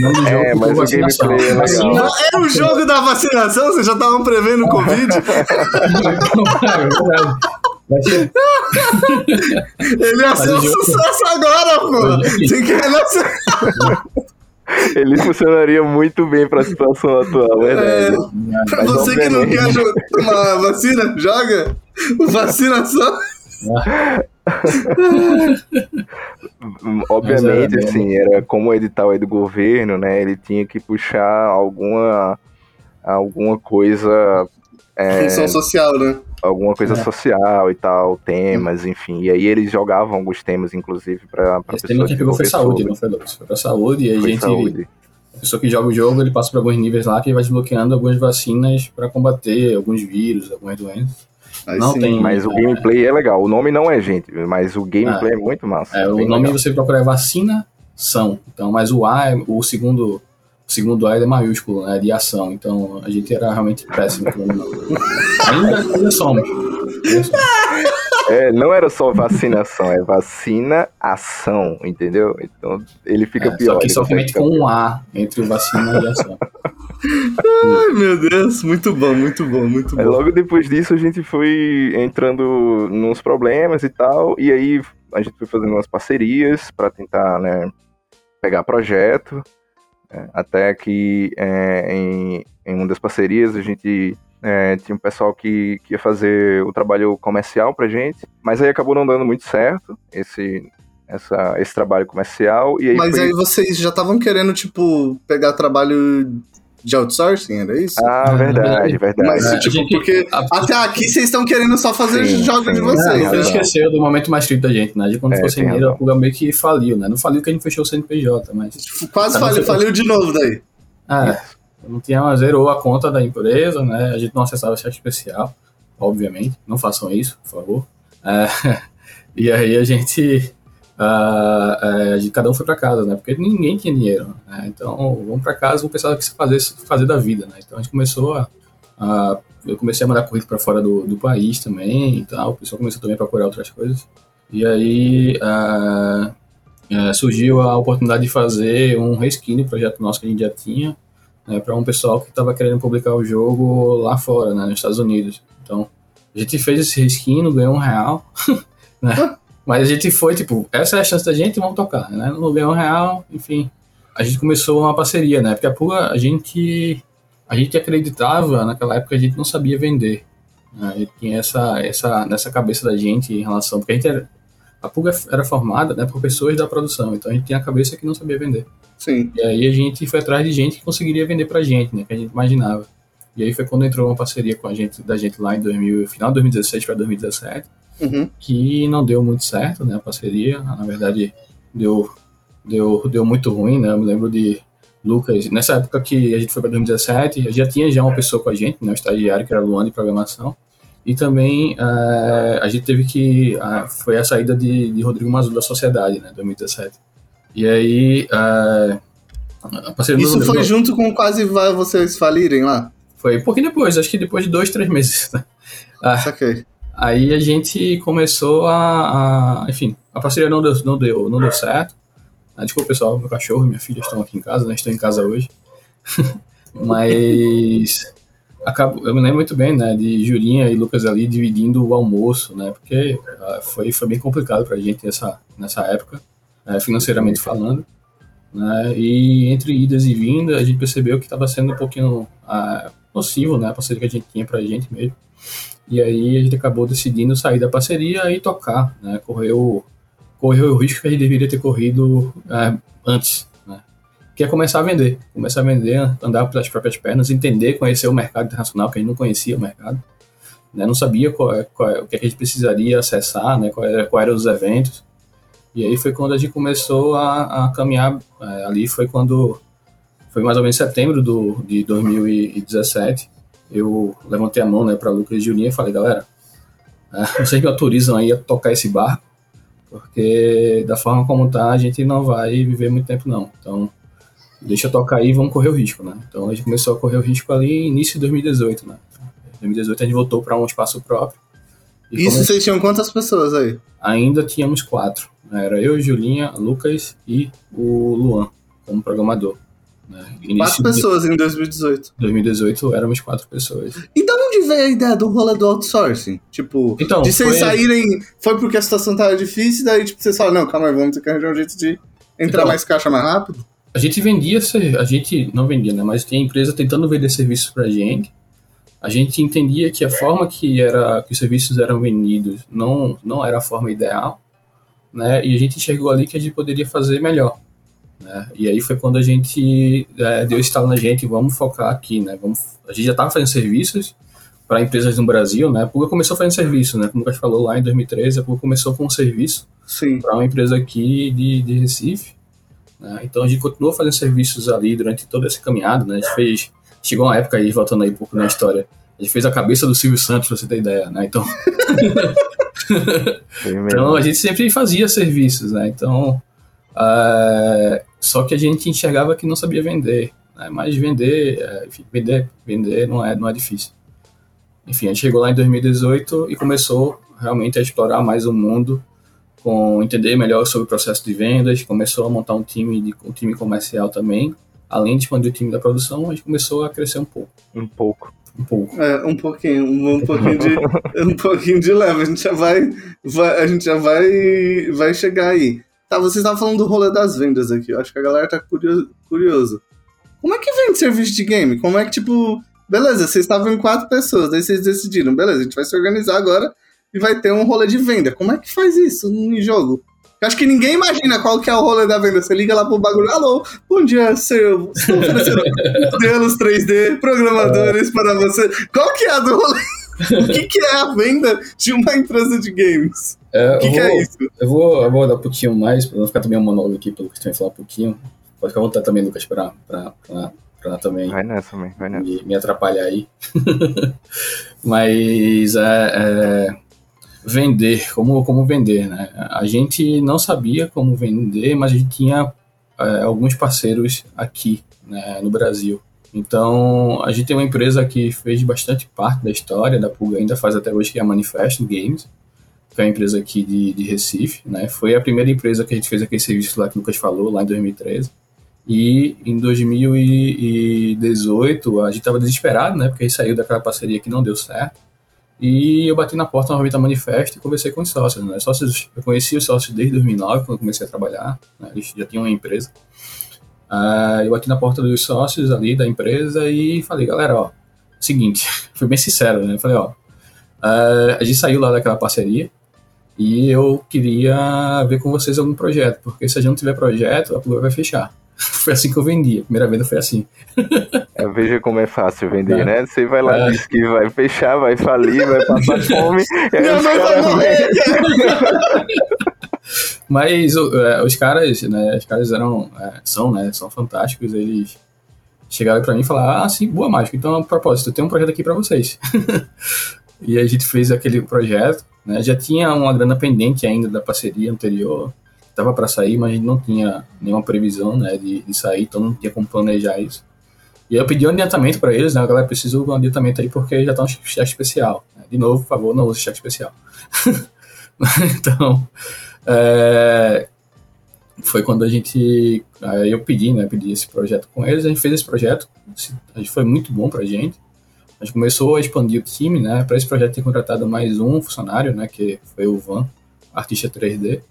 Nome do jogo É, mas o Vacinação. gameplay é legal. Não, era o jogo da vacinação? Vocês já estavam prevendo o Covid? É verdade. Vai ser- Ele ia ser um o jogo- sucesso agora, pô! Tem que. Ele funcionaria muito bem pra situação atual, é verdade. Pra Mas você que não obviamente- quer tomar vacina, joga o vacinação. Hum, Obviamente, era assim, era como o edital aí do governo, né? Ele tinha que puxar alguma, alguma coisa. é, Função social, né? alguma coisa É. social e tal, temas, enfim. E aí eles jogavam alguns temas, inclusive, pra, pra Esse tema que pegou foi saúde, não foi, Lucas? Foi pra saúde, e aí a Foi gente. saúde. A pessoa que joga o jogo, ele passa por alguns níveis lá que vai desbloqueando algumas vacinas pra combater alguns vírus, algumas doenças. Aí Não sim. tem- Mas o gameplay é legal. O nome não é gente, mas o gameplay é muito massa. É, o nome legal. você procura é vacinação. Então, mas o A, é- o segundo, o segundo A ele é maiúsculo, né? De ação. Então a gente era realmente péssimo com o nome. ainda, ainda somos. Ainda somos. É, não era só vacinação, é vacina ação, entendeu? Então ele fica É, pior. só que somente com um A entre vacina e ação. Ai, meu Deus, muito bom, muito bom, muito Aí bom. logo depois disso a gente foi entrando nos problemas e tal, e aí a gente foi fazendo umas parcerias para tentar, né, pegar projeto, né, até que é, em, em uma das parcerias a gente é, tinha um pessoal que, que ia fazer o trabalho comercial pra gente, mas aí acabou não dando muito certo esse, essa, esse trabalho comercial, e aí Mas foi... aí vocês já estavam querendo, tipo, pegar trabalho de outsourcing, era isso? Ah, Ah, verdade, verdade. Mas, É, a tipo, gente- porque a- até aqui vocês estão querendo só fazer Sim, jogos sim. de vocês. você razão. né? esqueceu do momento mais triste da gente, né? De quando É, ficou sem tem dinheiro, razão. a Puga meio que faliu, né? Não faliu que a gente fechou o CNPJ, mas. Quase Tá, não faliu, faliu de novo daí. É, não tinha, zerou a conta da empresa, né? A gente não acessava chat especial, obviamente. Não façam isso, por favor. É, e aí a gente, ah, é, a gente- Cada um foi pra casa, né? Porque ninguém tinha dinheiro. Né? Então, vamos pra casa, vamos pensar o que se fazer, fazer da vida, né? Então a gente começou a. a- eu comecei a mandar currículo pra fora do, do país também e tal. O pessoal começou também a procurar outras coisas. E aí. ah, é, surgiu a oportunidade de fazer um reskin do projeto nosso que a gente já tinha, né, para um pessoal que estava querendo publicar o jogo lá fora, né, nos Estados Unidos. Então, a gente fez esse reskin, não ganhou um real, né? Mas a gente foi, tipo, essa é a chance da gente, vamos tocar, né? Não ganhou um real, enfim. A gente começou uma parceria, né? Porque a Pula, a gente, a gente acreditava, naquela época a gente não sabia vender. Né? E tinha essa, essa, nessa cabeça da gente em relação, porque a gente era, a era formada né, por pessoas da produção, então a gente tinha a cabeça que não sabia vender. Sim. E aí a gente foi atrás de gente que conseguiria vender pra gente, né? Que a gente imaginava. E aí foi quando entrou uma parceria com a gente, da gente lá em 2000, final de 2016 para 2017, Uhum. que não deu muito certo, né? A parceria, na verdade, deu, deu, deu muito ruim, né? Eu me lembro de Lucas, nessa época que a gente foi para 2017, já tinha já uma pessoa com a gente, né? Um estagiário que era Luan de programação. E também eh, a gente teve que. ah, foi a saída de, de Rodrigo Mazu da sociedade, né? 2017. E aí. a parceria do Isso foi junto com quase vocês falirem lá? Foi um pouquinho depois, acho que depois de dois, três meses. né? Ah, Saquei. Aí a gente começou a, a- enfim, a parceria não deu, não deu, não deu certo. Ah, desculpa, pessoal, meu cachorro e minha filha estão aqui em casa, né? Estou em casa hoje. Mas acabo, eu me lembro muito bem, né, de Julinha e Lucas ali dividindo o almoço, né? Porque uh, foi, foi bem complicado pra gente nessa, nessa época, financeiramente falando. Né, e entre idas e vindas, a gente percebeu que estava sendo um pouquinho uh, nocivo, né? A parceria que a gente tinha pra gente mesmo. E aí a gente acabou decidindo sair da parceria e tocar, né? Correu, correu o risco que a gente deveria ter corrido é, antes, né? Que é começar a vender. Começar a vender, andar pelas próprias pernas, entender, conhecer o mercado internacional, que a gente não conhecia o mercado. Né? Não sabia qual, é, qual, é, o que a gente precisaria acessar, né? Quais era, qual eram os eventos. E aí foi quando a gente começou a, a caminhar. É, ali foi quando. Foi mais ou menos setembro do, de 2017 eu levantei a mão né, para Lucas e Julinha e falei, galera, é, vocês me autorizam aí a tocar esse barco, porque da forma como tá, a gente não vai viver muito tempo não. Então, deixa eu tocar aí e vamos correr o risco, né? Então a gente começou a correr o risco ali início de 2018, né? Em 2018 a gente voltou para um espaço próprio. Isso come... vocês tinham quantas pessoas aí? Ainda tínhamos quatro. Né? Era eu, Julinha, Lucas e o Luan, como programador. Né? Quatro pessoas de... em 2018. 2018 éramos quatro pessoas. E da onde veio a ideia do rolê do outsourcing? Tipo, então, de vocês foi... saírem. Foi porque a situação tava difícil, daí tipo, vocês falaram, não, calma aí, vamos ter que arranjar um jeito de entrar então, mais caixa mais rápido? A gente vendia, a gente não vendia, né? Mas tinha empresa tentando vender serviços pra gente. A gente entendia que a forma que, era, que os serviços eram vendidos não, não era a forma ideal, né? E a gente enxergou ali que a gente poderia fazer melhor. Né? E aí foi quando a gente é, deu estalo na gente, vamos focar aqui, né? Vamos, a gente já estava fazendo serviços para empresas no Brasil, né? A Puga começou fazendo serviço, né? Como o Lucas falou lá em 2013, a Puga começou com um serviço para uma empresa aqui de, de Recife. Né? Então a gente continuou fazendo serviços ali durante toda essa caminhada, né? A gente fez, chegou uma época aí, voltando aí um pouco na história, a gente fez a cabeça do Silvio Santos, pra você ter ideia, né? Então, então a gente sempre fazia serviços, né? Então Uh, só que a gente enxergava que não sabia vender. Né? Mas vender, é, enfim, vender, vender não é, não é difícil. Enfim, a gente chegou lá em 2018 e começou realmente a explorar mais o mundo, com entender melhor sobre o processo de vendas, começou a montar um time, de, um time comercial também. Além de expandir o time da produção, a gente começou a crescer um pouco. Um pouco. Um pouco. É, um pouquinho, um, um pouquinho de, um pouquinho de leve. A gente já vai, vai, a gente já vai, vai chegar aí. Tá, vocês estavam falando do rolê das vendas aqui. Eu acho que a galera tá curioso, curioso. Como é que vende serviço de game? Como é que, tipo, beleza, vocês estavam em quatro pessoas, daí vocês decidiram, beleza, a gente vai se organizar agora e vai ter um rolê de venda. Como é que faz isso em jogo? Eu acho que ninguém imagina qual que é o rolê da venda. Você liga lá pro bagulho, alô, bom dia, seu. Estou oferecendo modelos 3D, programadores é. para você. Qual que é a do rolê? o que, que, é a venda de uma empresa de games? É, o que, que vou, é isso? Eu vou, eu vou dar um pouquinho mais, para não ficar também um monólogo aqui, pelo que você vai falar um pouquinho. Pode ficar à vontade também, Lucas, para também vai nessa, man, vai nessa. Me, me atrapalhar aí. Mas é, é, vender, como, como vender, né? A gente não sabia como vender, mas a gente tinha é, alguns parceiros aqui né, no Brasil então, a gente tem uma empresa que fez bastante parte da história da Pulga, ainda faz até hoje, que é a Manifest Games, que é uma empresa aqui de, de Recife, né? Foi a primeira empresa que a gente fez aquele serviço lá que o Lucas falou, lá em 2013. E em 2018, a gente estava desesperado, né? Porque a gente saiu daquela parceria que não deu certo. E eu bati na porta novamente da Manifest e conversei com os sócios, né? Sócios, eu conheci os sócios desde 2009, quando comecei a trabalhar, né? Eles já tinham uma empresa. Uh, eu aqui na porta dos sócios ali da empresa e falei, galera, ó, seguinte, fui bem sincero, né? Falei, ó, uh, a gente saiu lá daquela parceria e eu queria ver com vocês algum projeto, porque se a gente não tiver projeto, a Plura vai fechar. foi assim que eu vendi, a primeira venda foi assim. É, veja como é fácil vender, é. né? Você vai lá, é. diz que vai fechar, vai falir, vai passar fome. não, não, não, Mas é, os caras, né, os caras eram, é, são, né, são fantásticos, eles chegaram para mim e falaram, ah, sim, boa mágica, então, a propósito, tem um projeto aqui para vocês. e a gente fez aquele projeto, né, já tinha uma grana pendente ainda da parceria anterior, estava para sair, mas a gente não tinha nenhuma previsão, né, de, de sair, então não tinha como planejar isso. E eu pedi um adiantamento para eles, né? A galera precisa de um adiantamento aí porque já tá um cheque especial. De novo, por favor, não use cheque especial. então, é, foi quando a gente. Aí eu pedi, né? Pedi esse projeto com eles, a gente fez esse projeto, foi muito bom pra gente. A gente começou a expandir o time, né? Para esse projeto ter contratado mais um funcionário, né? Que foi o Van, artista 3D.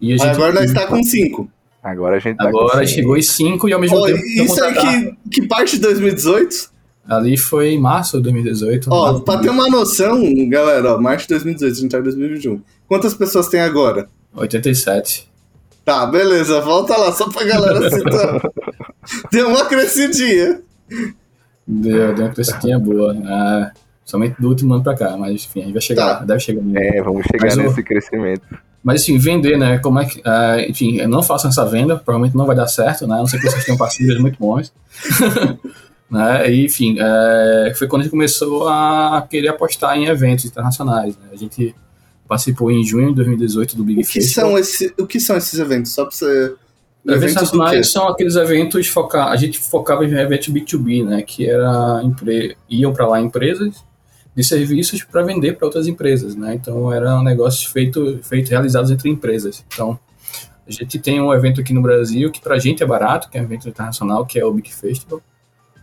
E gente, agora nós está com cinco. Agora a gente tá Agora chegou em cinco e ao mesmo oh, tempo. Isso aí que, que parte de 2018? Ali foi em março de 2018. Ó, oh, pra ter uma noção, galera, ó, março de 2018, a gente tá em 2021. Quantas pessoas tem agora? 87. Tá, beleza, volta lá, só pra galera citar. deu uma crescidinha. Deu, deu uma crescidinha boa. Ah, somente do último ano pra cá, mas enfim, a gente vai chegar, tá. deve chegar. É, vamos chegar mas nesse o... crescimento. Mas assim, vender, né? Como é que. Uh, enfim, não façam essa venda, provavelmente não vai dar certo, né? A não ser que vocês tenham parceiros muito bons. né? E, enfim, é, foi quando a gente começou a querer apostar em eventos internacionais. Né? A gente participou em junho de 2018 do Big o que Festival. São esse, o que são esses eventos? Só para você. Eventos nacionais são aqueles eventos focar. A gente focava em eventos B2B, né? Que era empre... iam para lá empresas de serviços para vender para outras empresas, né? Então eram negócios feitos, feito, realizados entre empresas. Então a gente tem um evento aqui no Brasil que para a gente é barato, que é um evento internacional, que é o Big Festival.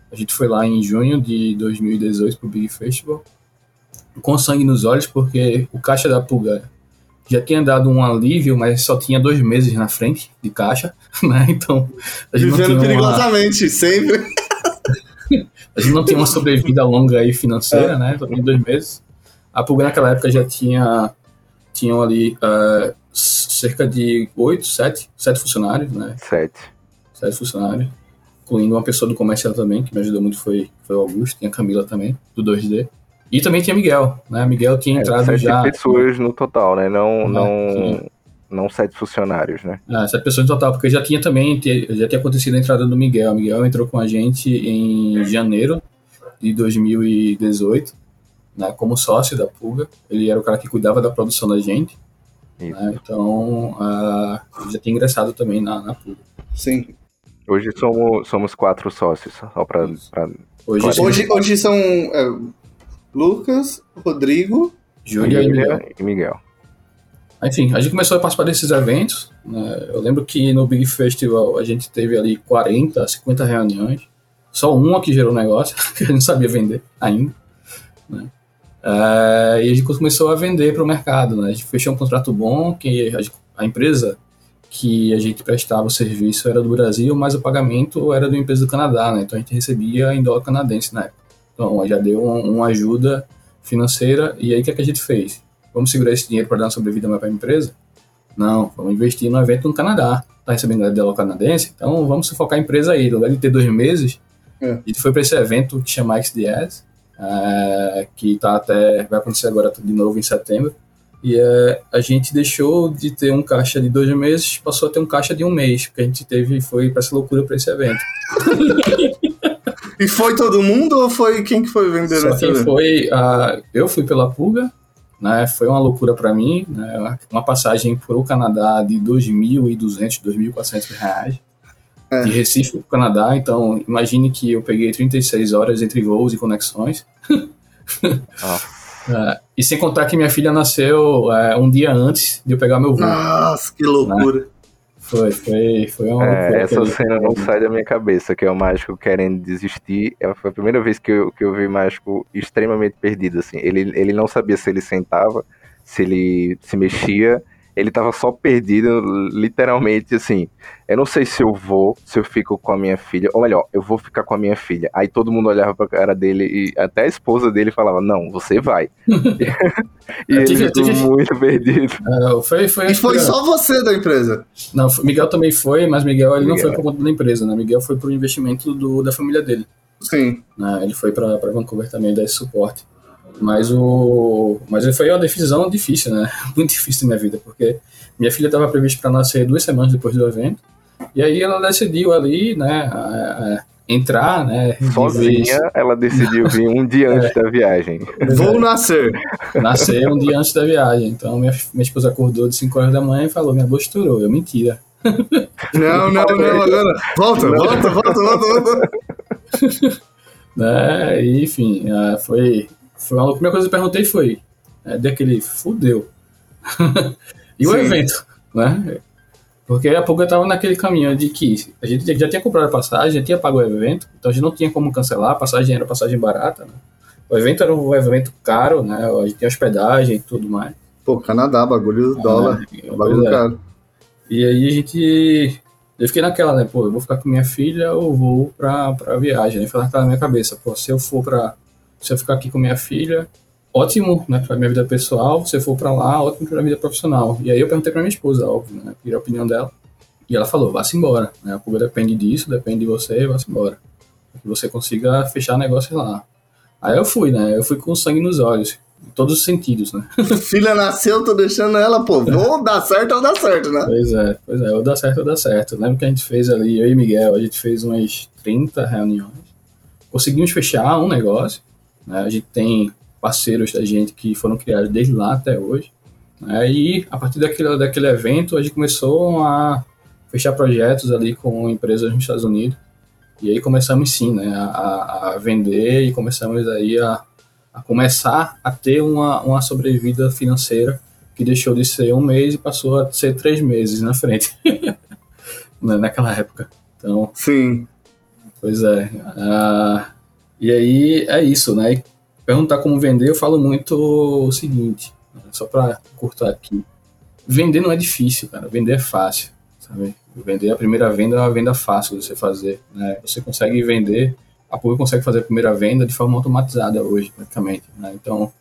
A gente foi lá em junho de 2018 para o Big Festival com sangue nos olhos, porque o caixa da Pulga já tinha dado um alívio, mas só tinha dois meses na frente de caixa, né? Então. A gente Vivendo perigosamente, uma... sempre. A gente não tinha uma sobrevida longa aí financeira, é. né? Só tinha dois meses. A Pulga naquela época já tinha. Tinham ali uh, cerca de oito, sete, sete funcionários, né? Sete. Sete funcionários. Incluindo uma pessoa do comercial também, que me ajudou muito, foi, foi o Augusto. Tinha a Camila também, do 2D. E também tinha Miguel, né? Miguel tinha é, entrado sete já. Sete pessoas no total, né? Não, não, não sete funcionários, né? Ah, sete pessoas no total, porque já tinha também, já tinha acontecido a entrada do Miguel. O Miguel entrou com a gente em janeiro de 2018, né? Como sócio da Pulga. Ele era o cara que cuidava da produção da gente. Né? Então, uh, já tinha ingressado também na, na Pulga. Sim. Hoje somos, somos quatro sócios, só para. Hoje, hoje, hoje são. É Lucas, Rodrigo, Júlia e Miguel. e Miguel. Enfim, a gente começou a participar desses eventos. Né? Eu lembro que no Big Festival a gente teve ali 40, 50 reuniões. Só uma que gerou negócio, que a gente não sabia vender ainda. Né? É, e a gente começou a vender para o mercado. Né? A gente fechou um contrato bom, que a, a, empresa que a gente prestava o serviço era do Brasil, mas o pagamento era de uma empresa do Canadá. Né? Então a gente recebia em dólar canadense na época. Então, já deu um, uma ajuda financeira. E aí, o que, é que a gente fez? Vamos segurar esse dinheiro para dar uma sobrevida mais para a empresa? Não, vamos investir no evento no Canadá. Está recebendo dólar canadense? Então, vamos focar a empresa aí. No lugar de ter dois meses, é. a gente foi para esse evento que chama XDS, é, que tá até, vai acontecer agora de novo em setembro. E é, a gente deixou de ter um caixa de dois meses, passou a ter um caixa de um mês, porque a gente teve foi para essa loucura para esse evento. E foi todo mundo ou foi quem que foi vender Só quem foi, uh, eu fui pela Pulga, né? Foi uma loucura para mim, né? Uma passagem para o Canadá de 2.200, 2.400 reais. É. De Recife para o Canadá, então imagine que eu peguei 36 horas entre voos e conexões. Ah. uh, e sem contar que minha filha nasceu uh, um dia antes de eu pegar meu voo. Nossa, que loucura. Né? Foi, foi, foi uma é, Essa cena não sai da minha cabeça, que é o mágico querendo desistir. É, foi a primeira vez que eu, que eu vi o mágico extremamente perdido, assim. Ele, ele não sabia se ele sentava, se ele se mexia, ele tava só perdido, literalmente, assim. Eu não sei se eu vou, se eu fico com a minha filha, ou melhor, eu vou ficar com a minha filha. Aí todo mundo olhava pra cara dele e até a esposa dele falava: Não, você vai. e ele tive, tive... muito perdido. Uh, foi, foi, e foi só você da empresa? Não, Miguel também foi, mas Miguel ele Miguel. não foi por conta da empresa, né? Miguel foi pro investimento do, da família dele. Sim. Né? Ele foi para Vancouver também dar esse suporte. Mas o mas foi uma decisão difícil, né? Muito difícil na minha vida, porque minha filha estava prevista para nascer duas semanas depois do evento. E aí ela decidiu ali, né, a, a entrar, né? Sozinha, ela decidiu vir um dia antes é. da viagem. Vou nascer. Nascer um dia antes da viagem. Então minha, minha esposa acordou de 5 horas da manhã e falou: minha bolsa estourou. Eu mentira. Não, não, não, agora. Volta, volta, volta, volta, volta. né? E, enfim, foi foi. A primeira coisa que eu perguntei foi: é, daquele fudeu. e o evento, né? Porque a Pulga estava naquele caminho de que a gente já tinha comprado a passagem, já tinha pago o evento, então a gente não tinha como cancelar, a passagem era passagem barata, né? O evento era um evento caro, né? A gente tinha hospedagem e tudo mais. Pô, Canadá, bagulho dólar, é, bagulho é. caro. E aí a gente. Eu fiquei naquela, né? Pô, eu vou ficar com minha filha ou vou pra, pra viagem? Né? Foi naquela na minha cabeça, pô, se eu for pra. Se eu ficar aqui com minha filha, ótimo, né, pra minha vida pessoal. Se eu for pra lá, ótimo pra minha vida profissional. E aí eu perguntei pra minha esposa, óbvio, né? Pedi a opinião dela. E ela falou, vá-se embora. Né? A Cuba depende disso, depende de você, vá-se embora. Que você consiga fechar negócios lá. Aí eu fui, né? Eu fui com sangue nos olhos. Em todos os sentidos, né? Filha nasceu, tô deixando ela, pô, vou dar certo ou dar certo, né? Pois é, pois é, ou dá certo ou dá certo. Lembro que a gente fez ali, eu e Miguel, a gente fez umas 30 reuniões. Conseguimos fechar um negócio, né? A gente tem parceiros da gente que foram criados desde lá até hoje. Né? E a partir daquele, daquele evento, a gente começou a fechar projetos ali com empresas nos Estados Unidos. E aí começamos sim, né, a, a vender e começamos aí a, a começar a ter uma, uma sobrevida financeira que deixou de ser um mês e passou a ser três meses na frente, né, naquela época. Então, sim. Pois é. Uh, e aí é isso, né? perguntar como vender, eu falo muito o seguinte, só para cortar aqui. Vender não é difícil, cara. Vender é fácil, sabe? Vender a primeira venda é uma venda fácil de você fazer, né? Você consegue vender, a Pública consegue fazer a primeira venda de forma automatizada hoje, praticamente, né? Então,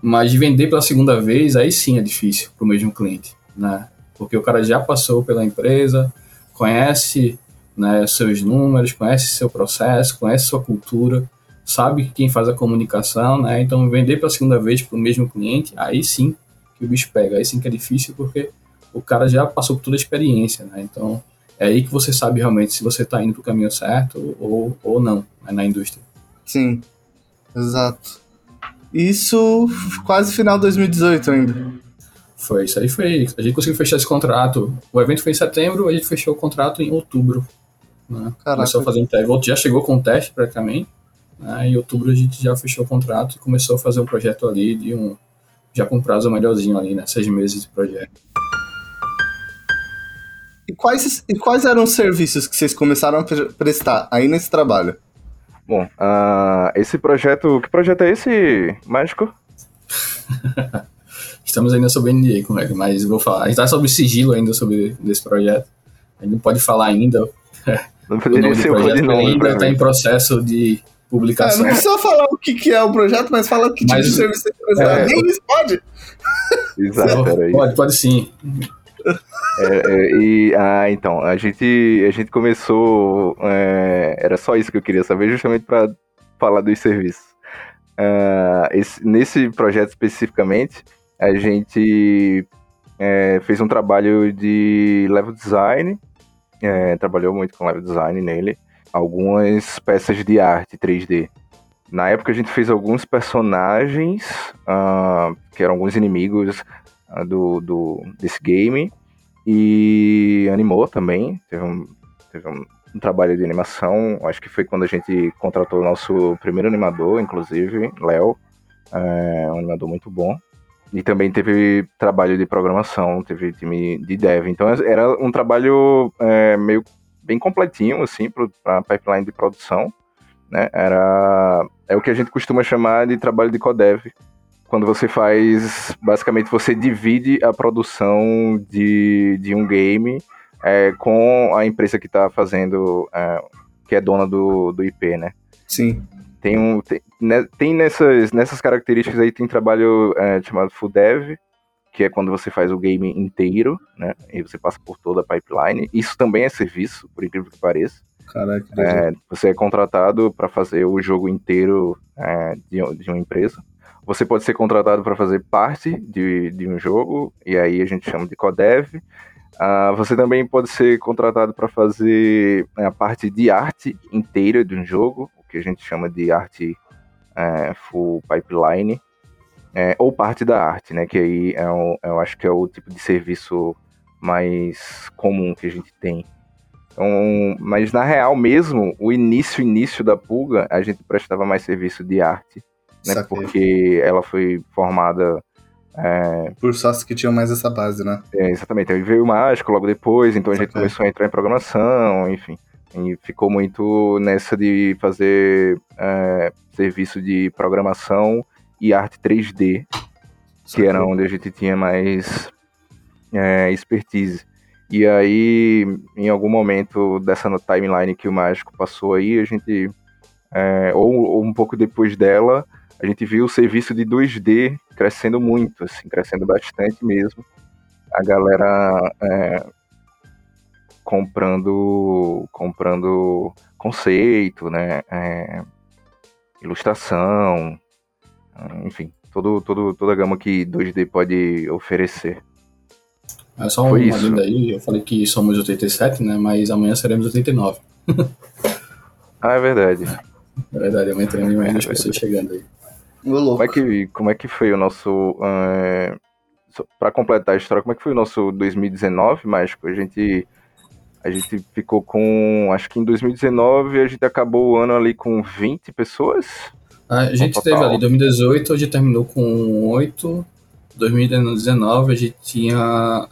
mas de vender pela segunda vez, aí sim é difícil para o mesmo cliente, né? Porque o cara já passou pela empresa, conhece né, seus números, conhece seu processo, conhece sua cultura, sabe quem faz a comunicação, né? Então vender pela segunda vez para o mesmo cliente, aí sim que o bicho pega, aí sim que é difícil porque o cara já passou por toda a experiência, né? Então é aí que você sabe realmente se você está indo para o caminho certo ou, ou não né, na indústria. Sim, exato. Isso quase final de 2018 ainda. Foi, isso aí foi. A gente conseguiu fechar esse contrato. O evento foi em setembro, a gente fechou o contrato em outubro. Né? Começou a fazer um teste. Já chegou com o teste praticamente. Né? Em outubro a gente já fechou o contrato e começou a fazer um projeto ali de um. Já com prazo melhorzinho ali, né? Seis meses de projeto. E quais, e quais eram os serviços que vocês começaram a prestar aí nesse trabalho? Bom, uh, esse projeto. Que projeto é esse, Mágico? Estamos ainda sobre NDA com ele, mas vou falar. A gente está sobre sigilo ainda sobre esse projeto. A gente não pode falar ainda. Não poderia ser o codinome. Ainda está em processo de publicação. É, não precisa falar o que, que é o projeto, mas fala que tipo mas, de serviço você precisa. Nem isso pode. Exato, peraí. Pode, pode sim. É, é, e, ah, então, a gente, a gente começou. É, era só isso que eu queria saber, justamente para falar dos serviços. Uh, esse, nesse projeto especificamente, a gente é, fez um trabalho de level design, é, trabalhou muito com level design nele algumas peças de arte 3D. Na época a gente fez alguns personagens, uh, que eram alguns inimigos uh, do, do, desse game, e animou também. Teve um, teve um, um, trabalho de animação, acho que foi quando a gente contratou o nosso primeiro animador, inclusive, Léo, é, um animador muito bom. E também teve trabalho de programação, teve time de dev. Então era um trabalho é, meio bem completinho, assim, para pipeline de produção. Né? Era, é o que a gente costuma chamar de trabalho de codev. Quando você faz, basicamente, você divide a produção de, de um game é, com a empresa que está fazendo, é, que é dona do, do IP, né? Sim. Tem, um, tem, né, tem nessas, nessas características aí, tem trabalho é, chamado full dev, que é quando você faz o game inteiro, né? E você passa por toda a pipeline. Isso também é serviço, por incrível que pareça. Caraca, é, você é contratado para fazer o jogo inteiro é, de, de, uma empresa. Você pode ser contratado para fazer parte de, de um jogo, e aí a gente chama de codev. Uh, você também pode ser contratado para fazer a parte de arte inteira de um jogo, que a gente chama de arte é, full pipeline é, ou parte da arte, né? Que aí é o, eu acho que é o tipo de serviço mais comum que a gente tem. Então, mas na real mesmo, o início início da Pulga, a gente prestava mais serviço de arte, né? Porque ela foi formada É, Por sócios que tinham mais essa base, né? é, exatamente. Aí veio o Mágico logo depois, então a gente começou a entrar em programação, enfim. E ficou muito nessa de fazer é, serviço de programação e arte 3D, que era onde a gente tinha mais é, expertise. E aí, em algum momento dessa timeline que o Mágico passou aí, a gente, é, ou, ou um pouco depois dela, a gente viu o serviço de 2D crescendo muito, assim, crescendo bastante mesmo. A galera é, comprando, comprando conceito, né, é, ilustração, enfim, todo, todo, toda a gama que 2D pode oferecer. É só Foi uma isso. linda aí, eu falei que somos 87, né? Mas amanhã seremos 89. Ah, é verdade. É verdade, amanhã teremos mais duas pessoas chegando aí. Como é que, como é que foi o nosso. É, para completar a história, como é que foi o nosso 2019, Mágico? A gente, a gente ficou com. Acho que em 2019 a gente acabou o ano ali com 20 pessoas. A gente total. teve ali 2018, a gente terminou com 8. 2019 a gente tinha.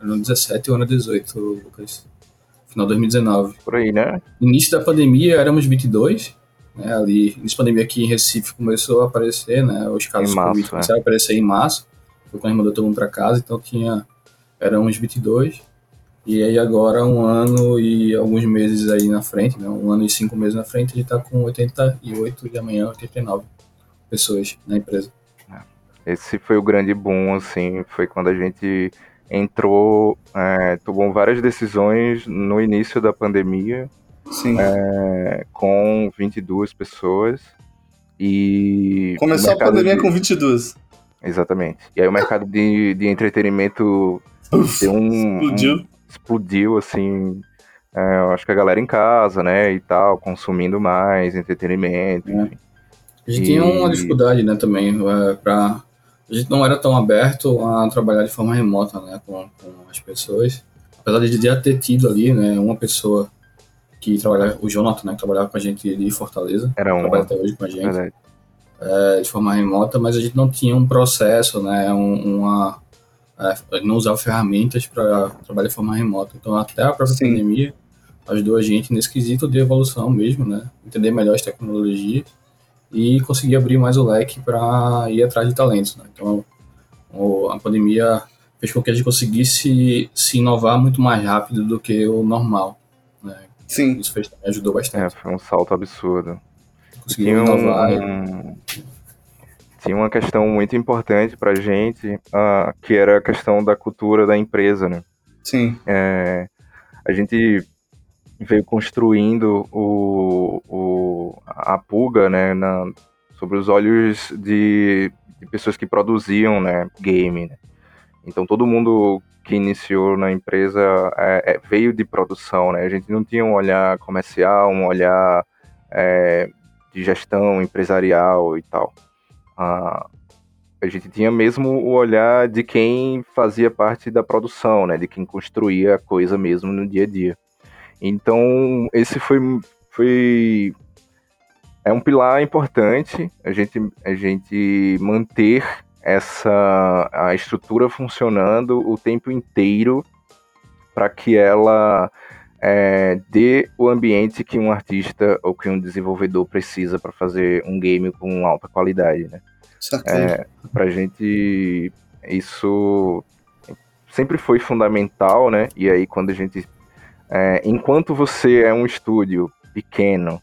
É, no 17 ou ano 18, Lucas. Final de 2019. Por aí, né? Início da pandemia éramos 22. Né, ali, início da pandemia aqui em Recife começou a aparecer, né? Os casos março, Covid é. começaram a aparecer em março. Foi quando a gente mandou todo mundo pra casa, então tinha. Éramos 22. E aí agora, um ano e alguns meses aí na frente, né? Um ano e cinco meses na frente, a gente tá com 88 e amanhã 89 pessoas na empresa. Esse foi o grande boom, assim. Foi quando a gente entrou, é, tomou várias decisões no início da pandemia. Sim. é, com 22 pessoas. E. Começou a pandemia de- com 22. Exatamente. E aí o mercado de, de entretenimento Uf, deu um. explodiu. um- explodiu, assim. é, eu acho que a galera em casa, né, e tal, consumindo mais entretenimento, É. A gente E- tinha uma dificuldade, né, também, é, pra... A gente não era tão aberto a trabalhar de forma remota, né, com, com as pessoas. Apesar de já ter tido ali, né, uma pessoa que trabalhava, o Jonathan, né, que trabalhava com a gente de Fortaleza, Era um. trabalha até hoje com a gente, é, de forma remota, mas a gente não tinha um processo, né, um- uma... é, não usava ferramentas para trabalhar de forma remota. Então, até a própria Sim. pandemia ajudou a gente nesse quesito de evolução mesmo, né, entender melhor as tecnologias e conseguir abrir mais o leque para ir atrás de talentos. Né? Então, a pandemia fez com que a gente conseguisse se inovar muito mais rápido do que o normal. Né? Sim. Isso fez, ajudou É, bastante. foi um salto absurdo. Conseguimos Tinha, um- inovar. e- tinha uma questão muito importante pra gente, ah, que era a questão da cultura da empresa, né? Sim. É, a gente veio construindo o, o, a pulga né, na- sobre os olhos de, de pessoas que produziam né, game. né. Então todo mundo que iniciou na empresa é, é, veio de produção. Né? A gente não tinha um olhar comercial, um olhar é, de gestão empresarial e tal. Ah, a gente tinha mesmo o olhar de quem fazia parte da produção, né? De quem construía a coisa mesmo no dia a dia. Então, esse foi, foi é um pilar importante a gente, a gente manter essa a estrutura funcionando o tempo inteiro para que ela é, dê o ambiente que um artista ou que um desenvolvedor precisa para fazer um game com alta qualidade, né? É, pra gente isso sempre foi fundamental, né? E aí quando a gente é, enquanto você é um estúdio pequeno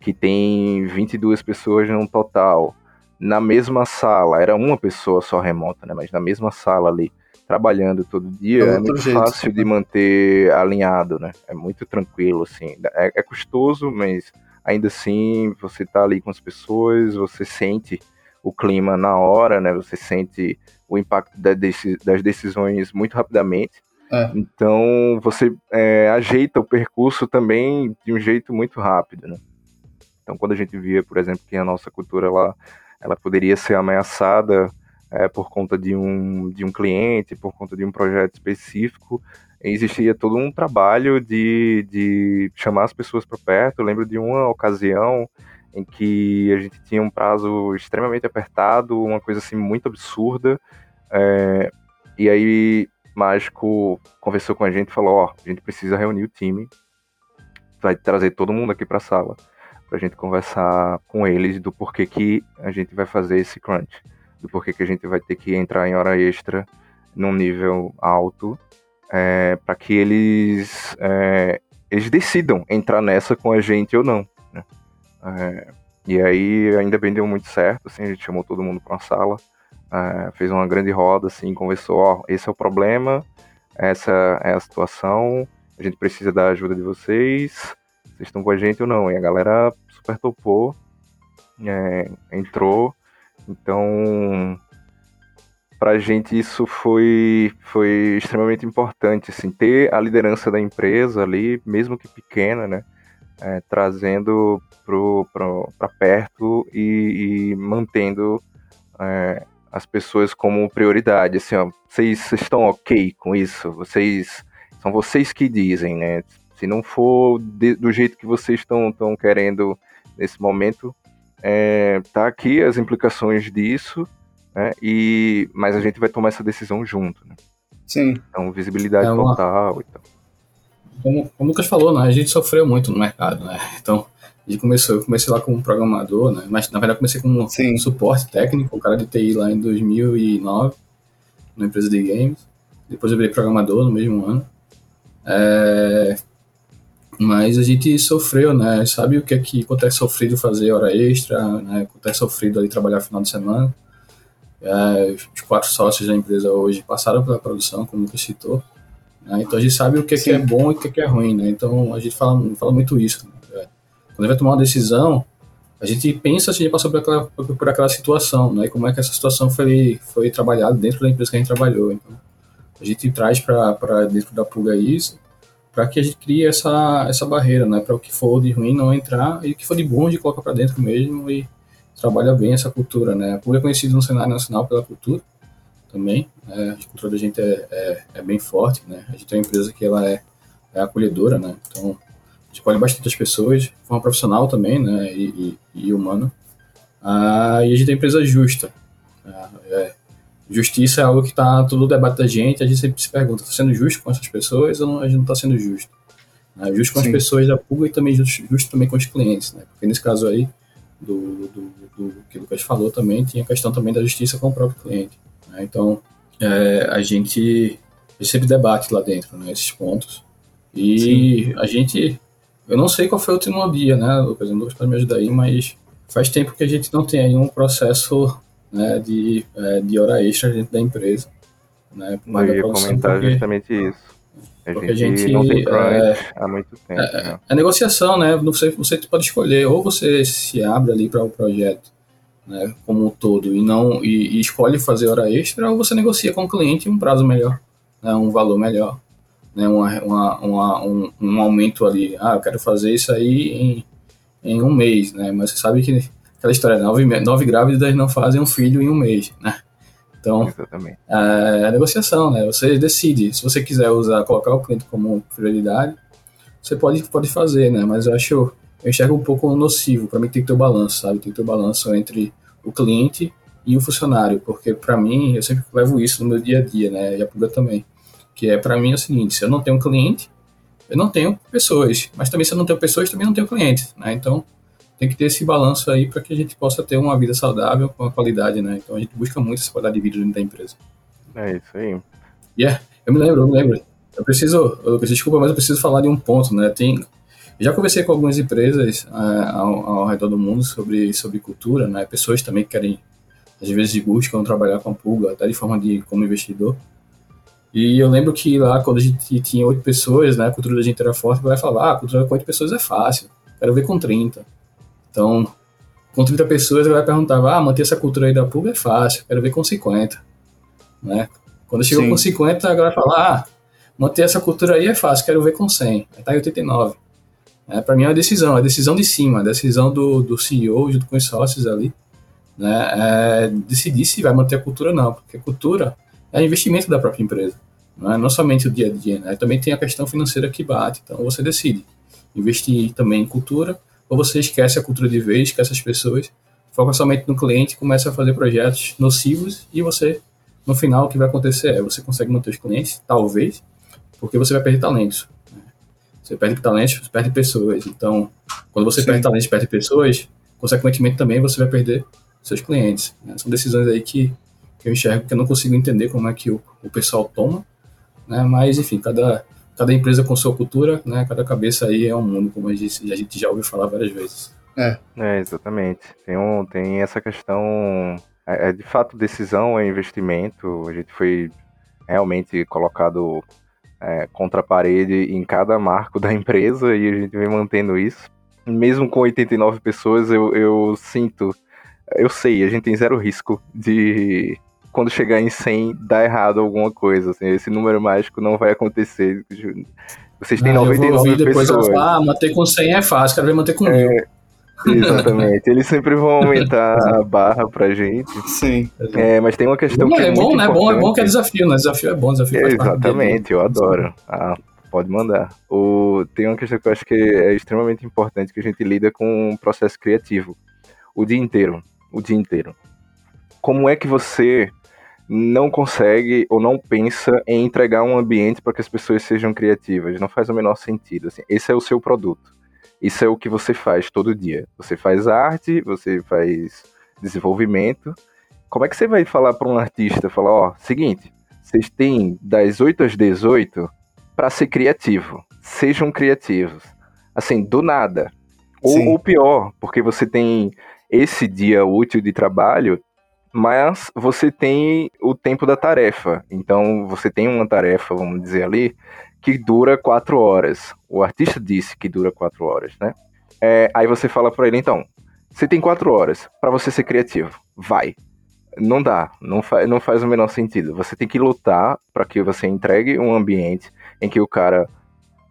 que tem 22 pessoas no total na mesma sala, era uma pessoa só remota, né? Mas na mesma sala ali trabalhando todo dia É é, muito jeito, fácil de manter alinhado, né? É muito tranquilo assim. É, é custoso, mas ainda assim você tá ali com as pessoas, você sente o clima na hora, né? Você sente o impacto das decisões muito rapidamente. É. Então você é, ajeita o percurso também de um jeito muito rápido, né? Então quando a gente via, por exemplo, que a nossa cultura ela, ela poderia ser ameaçada é, por conta de um, de um cliente, por conta de um projeto específico, existia todo um trabalho de, de chamar as pessoas para perto. Eu lembro de uma ocasião em que a gente tinha um prazo extremamente apertado, uma coisa assim muito absurda. É, e aí Mágico conversou com a gente e falou: Ó, a gente precisa reunir o time, vai trazer todo mundo aqui para a sala para a gente conversar com eles do porquê que a gente vai fazer esse crunch, do porquê que a gente vai ter que entrar em hora extra num nível alto, é, para que eles é, eles decidam entrar nessa com a gente ou não. É, e aí ainda bem deu muito certo, assim, a gente chamou todo mundo para uma sala, é, fez uma grande roda, assim, conversou, ó, esse é o problema, essa é a situação, a gente precisa da ajuda de vocês, vocês estão com a gente ou não? E a galera super topou, é, entrou, então pra gente isso foi, foi extremamente importante, assim, ter a liderança da empresa ali, mesmo que pequena, né, é, trazendo para perto e, e mantendo é, as pessoas como prioridade, assim, ó, vocês estão ok com isso? Vocês são vocês que dizem, né? Se não for de, do jeito que vocês estão querendo nesse momento, é, tá aqui as implicações disso, né? E mas a gente vai tomar essa decisão junto, né? Sim. Então visibilidade é uma... total e tal. Como, como o Lucas falou, né? A gente sofreu muito no mercado, né? Então começou, eu comecei lá como programador, né? Mas na verdade comecei como Sim. suporte técnico, o cara de TI lá em 2009, numa empresa de games. Depois eu virei programador no mesmo ano. É... Mas a gente sofreu, né? Sabe o que é que quanto é sofrido fazer hora extra, né? Quanto é sofrido ali trabalhar final de semana. É, os quatro sócios da empresa hoje passaram pela produção, como você citou. Né? Então a gente sabe o que é, que é bom e o que é, que é ruim, né? Então a gente fala, fala muito isso. Né? Quando vai tomar uma decisão, a gente pensa se a gente passou por aquela, por aquela situação, né? E como é que essa situação foi, foi trabalhada dentro da empresa que a gente trabalhou. Então, a gente traz para dentro da Pulga isso, para que a gente crie essa, essa barreira, né? Para o que for de ruim não entrar e o que for de bom a gente coloca para dentro mesmo e trabalha bem essa cultura, né? A Pulga é conhecida no cenário nacional pela cultura também, né? A cultura da gente é, é, é, bem forte, né? A gente é uma empresa que ela é, é acolhedora, né? Então, escolhe bastante as pessoas, de forma profissional também, né, e, e, e humana. Ah, e a gente tem empresa justa. Ah, é, justiça é algo que está todo o debate da gente, a gente sempre se pergunta, está sendo justo com essas pessoas ou não, a gente não está sendo justo? Ah, justo com Sim. as pessoas da pública e também justo, justo, também com os clientes, né, porque nesse caso aí, do, do, do, que o Lucas falou também, tinha a questão também da justiça com o próprio cliente. Né, então, é, a, gente, a gente sempre debate lá dentro, né, esses pontos. E Sim. a gente eu não sei qual foi o último dia, né, Lucas? Não pode me ajudar aí, mas faz tempo que a gente não tem aí um processo né, de, é, de hora extra dentro da empresa. Né, eu ia comentar porque, justamente isso. A gente, a gente, não tem é, há muito tempo. É, né? é negociação, né? Você, você pode escolher, ou você se abre ali para o projeto né, como um todo e não e, e, escolhe fazer hora extra, ou você negocia com o cliente um prazo melhor, né, um valor melhor né, uma, uma, uma, um, um, aumento ali. Ah, eu quero fazer isso aí em, em um mês, né? Mas você sabe que aquela história, nove, nove grávidas não fazem um filho em um mês, né? Então, é, é a negociação, né? Você decide. Se você quiser usar, colocar o cliente como prioridade, você pode, pode fazer, né? Mas eu acho, eu enxergo um pouco nocivo. Para mim tem que ter o um balanço, sabe? Tem que ter o um balanço entre o cliente e o funcionário, porque para mim eu sempre levo isso no meu dia a dia, né? E a Puga também que é para mim é o seguinte: se eu não tenho cliente, eu não tenho pessoas, mas também se eu não tenho pessoas, também não tenho clientes, né? Então tem que ter esse balanço aí para que a gente possa ter uma vida saudável com a qualidade, né? Então a gente busca muito essa qualidade de vida dentro da empresa. É isso aí. Yeah, eu me lembro, eu me lembro. Eu preciso, eu, desculpa, mas eu preciso falar de um ponto, né? Tem, já conversei com algumas empresas uh, ao, ao, redor do mundo sobre, sobre cultura, né? Pessoas também que querem, às vezes, buscam trabalhar com a pulga, até de forma de como investidor. E eu lembro que lá, quando a gente tinha oito pessoas, né, a cultura da gente era forte, vai falar, ah, a cultura com oito pessoas é fácil, quero ver com 30. Então, com 30 pessoas, vai perguntar, ah, manter essa cultura aí da pulga é fácil, quero ver com 50. Né? Quando chegou Sim. com 50, a galera fala, ah, manter essa cultura aí é fácil, quero ver com 100. Aí tá em 89. É, para mim é uma decisão, é decisão de cima, a decisão do, do CEO junto com os sócios ali, né, é decidir se vai manter a cultura ou não, porque cultura é investimento da própria empresa. Não é não somente o dia a dia, né? Também tem a questão financeira que bate. Então você decide investir também em cultura, ou você esquece a cultura de vez, esquece as pessoas, foca somente no cliente, começa a fazer projetos nocivos e você, no final, o que vai acontecer é você consegue manter os clientes, talvez, porque você vai perder talentos. Você perde talentos, você perde pessoas. Então, quando você Sim. perde talentos, perde pessoas, consequentemente também você vai perder seus clientes. Né? São decisões aí que, que eu enxergo que eu não consigo entender como é que o, o pessoal toma, né? mas enfim, cada, cada empresa com sua cultura, né? cada cabeça aí é um mundo, como a gente, a gente já ouviu falar várias vezes. É. é, exatamente. Tem, um, tem essa questão. É, é, de fato, decisão é investimento. A gente foi realmente colocado é, contra a parede em cada marco da empresa e a gente vem mantendo isso. Mesmo com 89 pessoas, eu, eu sinto. Eu sei, a gente tem zero risco de quando chegar em 100 dar errado alguma coisa. Assim, esse número mágico não vai acontecer. Vocês têm ah, 99 pessoas. ah, manter com 100 é fácil, quero ver manter com é, mil. Exatamente. Eles sempre vão aumentar a barra pra gente. Sim. É, mas tem uma questão que é, é bom, né? Bom, é bom que é desafio, né? Desafio é bom, desafio é, Exatamente, eu adoro. Ah, pode mandar. O, tem uma questão que eu acho que é extremamente importante, que a gente lida com um processo criativo. O dia inteiro. O dia inteiro. Como é que você não consegue ou não pensa em entregar um ambiente para que as pessoas sejam criativas? Não faz o menor sentido. Assim. Esse é o seu produto isso é o que você faz todo dia. Você faz arte, você faz desenvolvimento. Como é que você vai falar para um artista, falar, ó, seguinte, vocês têm das 8 às 18 para ser criativo. Sejam criativos. Assim, do nada. Ou, ou pior, porque você tem esse dia útil de trabalho, mas você tem o tempo da tarefa. Então, você tem uma tarefa, vamos dizer ali, que dura quatro horas. O artista disse que dura quatro horas, né? É, aí você fala para ele, então, você tem quatro horas para você ser criativo, vai. Não dá, não, fa não faz o menor sentido. Você tem que lutar para que você entregue um ambiente em que o cara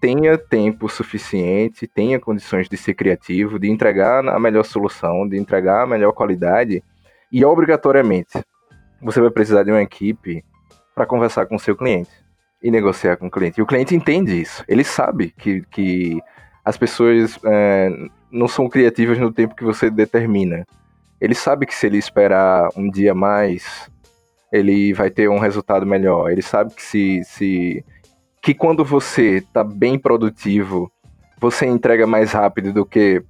tenha tempo suficiente, tenha condições de ser criativo, de entregar a melhor solução, de entregar a melhor qualidade. E obrigatoriamente, você vai precisar de uma equipe para conversar com o seu cliente e negociar com o cliente. E o cliente entende isso. Ele sabe que, que as pessoas é, não são criativas no tempo que você determina. Ele sabe que se ele esperar um dia mais, ele vai ter um resultado melhor. Ele sabe que se, se que quando você está bem produtivo, você entrega mais rápido do que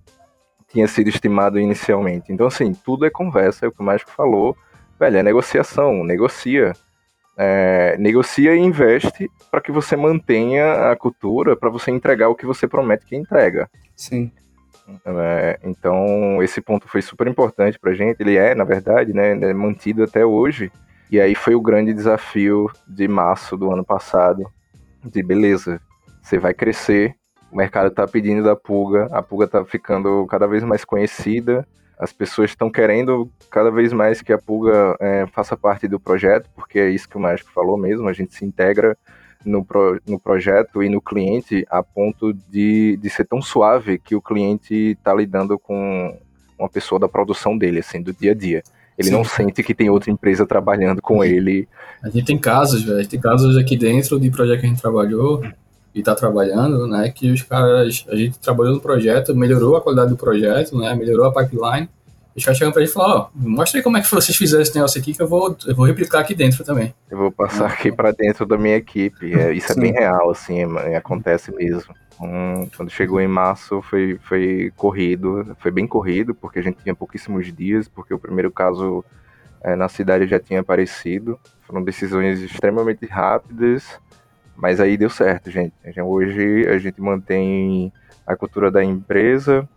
tinha sido estimado inicialmente. Então, assim, tudo é conversa, é o que o Mágico falou. Velho, é negociação, negocia é, negocia e investe para que você mantenha a cultura, para você entregar o que você promete que entrega. Sim. É, então, esse ponto foi super importante para a gente. Ele é, na verdade, né, é mantido até hoje. E aí foi o grande desafio de março do ano passado. De beleza, você vai crescer, o mercado está pedindo da pulga, a pulga está ficando cada vez mais conhecida, as pessoas estão querendo cada vez mais que a Pulga é, faça parte do projeto, porque é isso que o Mágico falou mesmo, a gente se integra no, pro, no projeto e no cliente a ponto de, de ser tão suave que o cliente está lidando com uma pessoa da produção dele, assim, do dia a dia. Ele Sim. não sente que tem outra empresa trabalhando com ele. A gente tem casos, velho. Tem casos aqui dentro de projeto que a gente trabalhou e está trabalhando, né? Que os caras, a gente trabalhou no projeto, melhorou a qualidade do projeto, né? Melhorou a pipeline. Os caras chegam pra gente e falam, ó, oh, mostra aí como é que vocês fizeram esse negócio aqui que eu vou, eu vou replicar aqui dentro também. Eu vou passar aqui para dentro da minha equipe. É, isso Sim. é bem real, assim, é, acontece mesmo. Um, quando chegou em março foi, foi corrido, foi bem corrido, porque a gente tinha pouquíssimos dias, porque o primeiro caso é, na cidade já tinha aparecido. Foram decisões extremamente rápidas mas aí deu certo, gente. Hoje a gente mantém a cultura da empresa,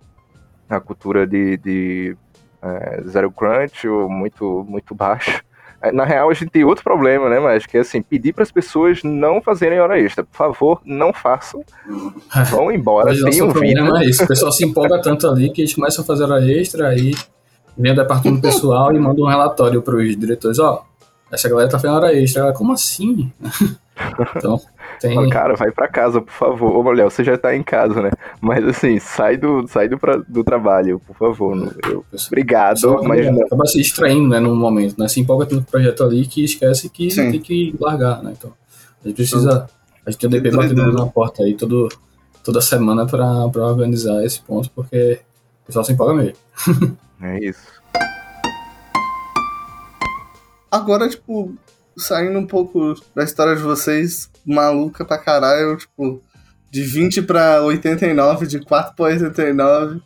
a cultura de, de é, zero crunch ou muito, muito baixo. É, na real, a gente tem outro problema, né, mas que é assim, pedir para as pessoas não fazerem hora extra. Por favor, não façam. Vão embora, tenham vida. É isso. O pessoal se empolga tanto ali que eles começam a fazer hora extra, aí vem o departamento pessoal e manda um relatório para os diretores, ó, oh, essa galera tá fazendo hora extra. Como assim? Então, tem... Cara, vai para casa, por favor. Ô, Léo, você já tá em casa, né? Mas assim, sai do, sai do, pra, do trabalho, por favor. Eu, obrigado, mas não. Acaba se distraindo, né, no momento, né? Se empolga tanto projeto ali que esquece que Sim. tem que largar, né? Então, a gente precisa... A gente tem o DP batendo na porta aí todo, toda semana para organizar esse ponto, porque o pessoal se empolga mesmo. É isso. Agora, tipo, saindo um pouco da história de vocês, maluca pra caralho, tipo, de 20 pra 89, de 4 pra 89.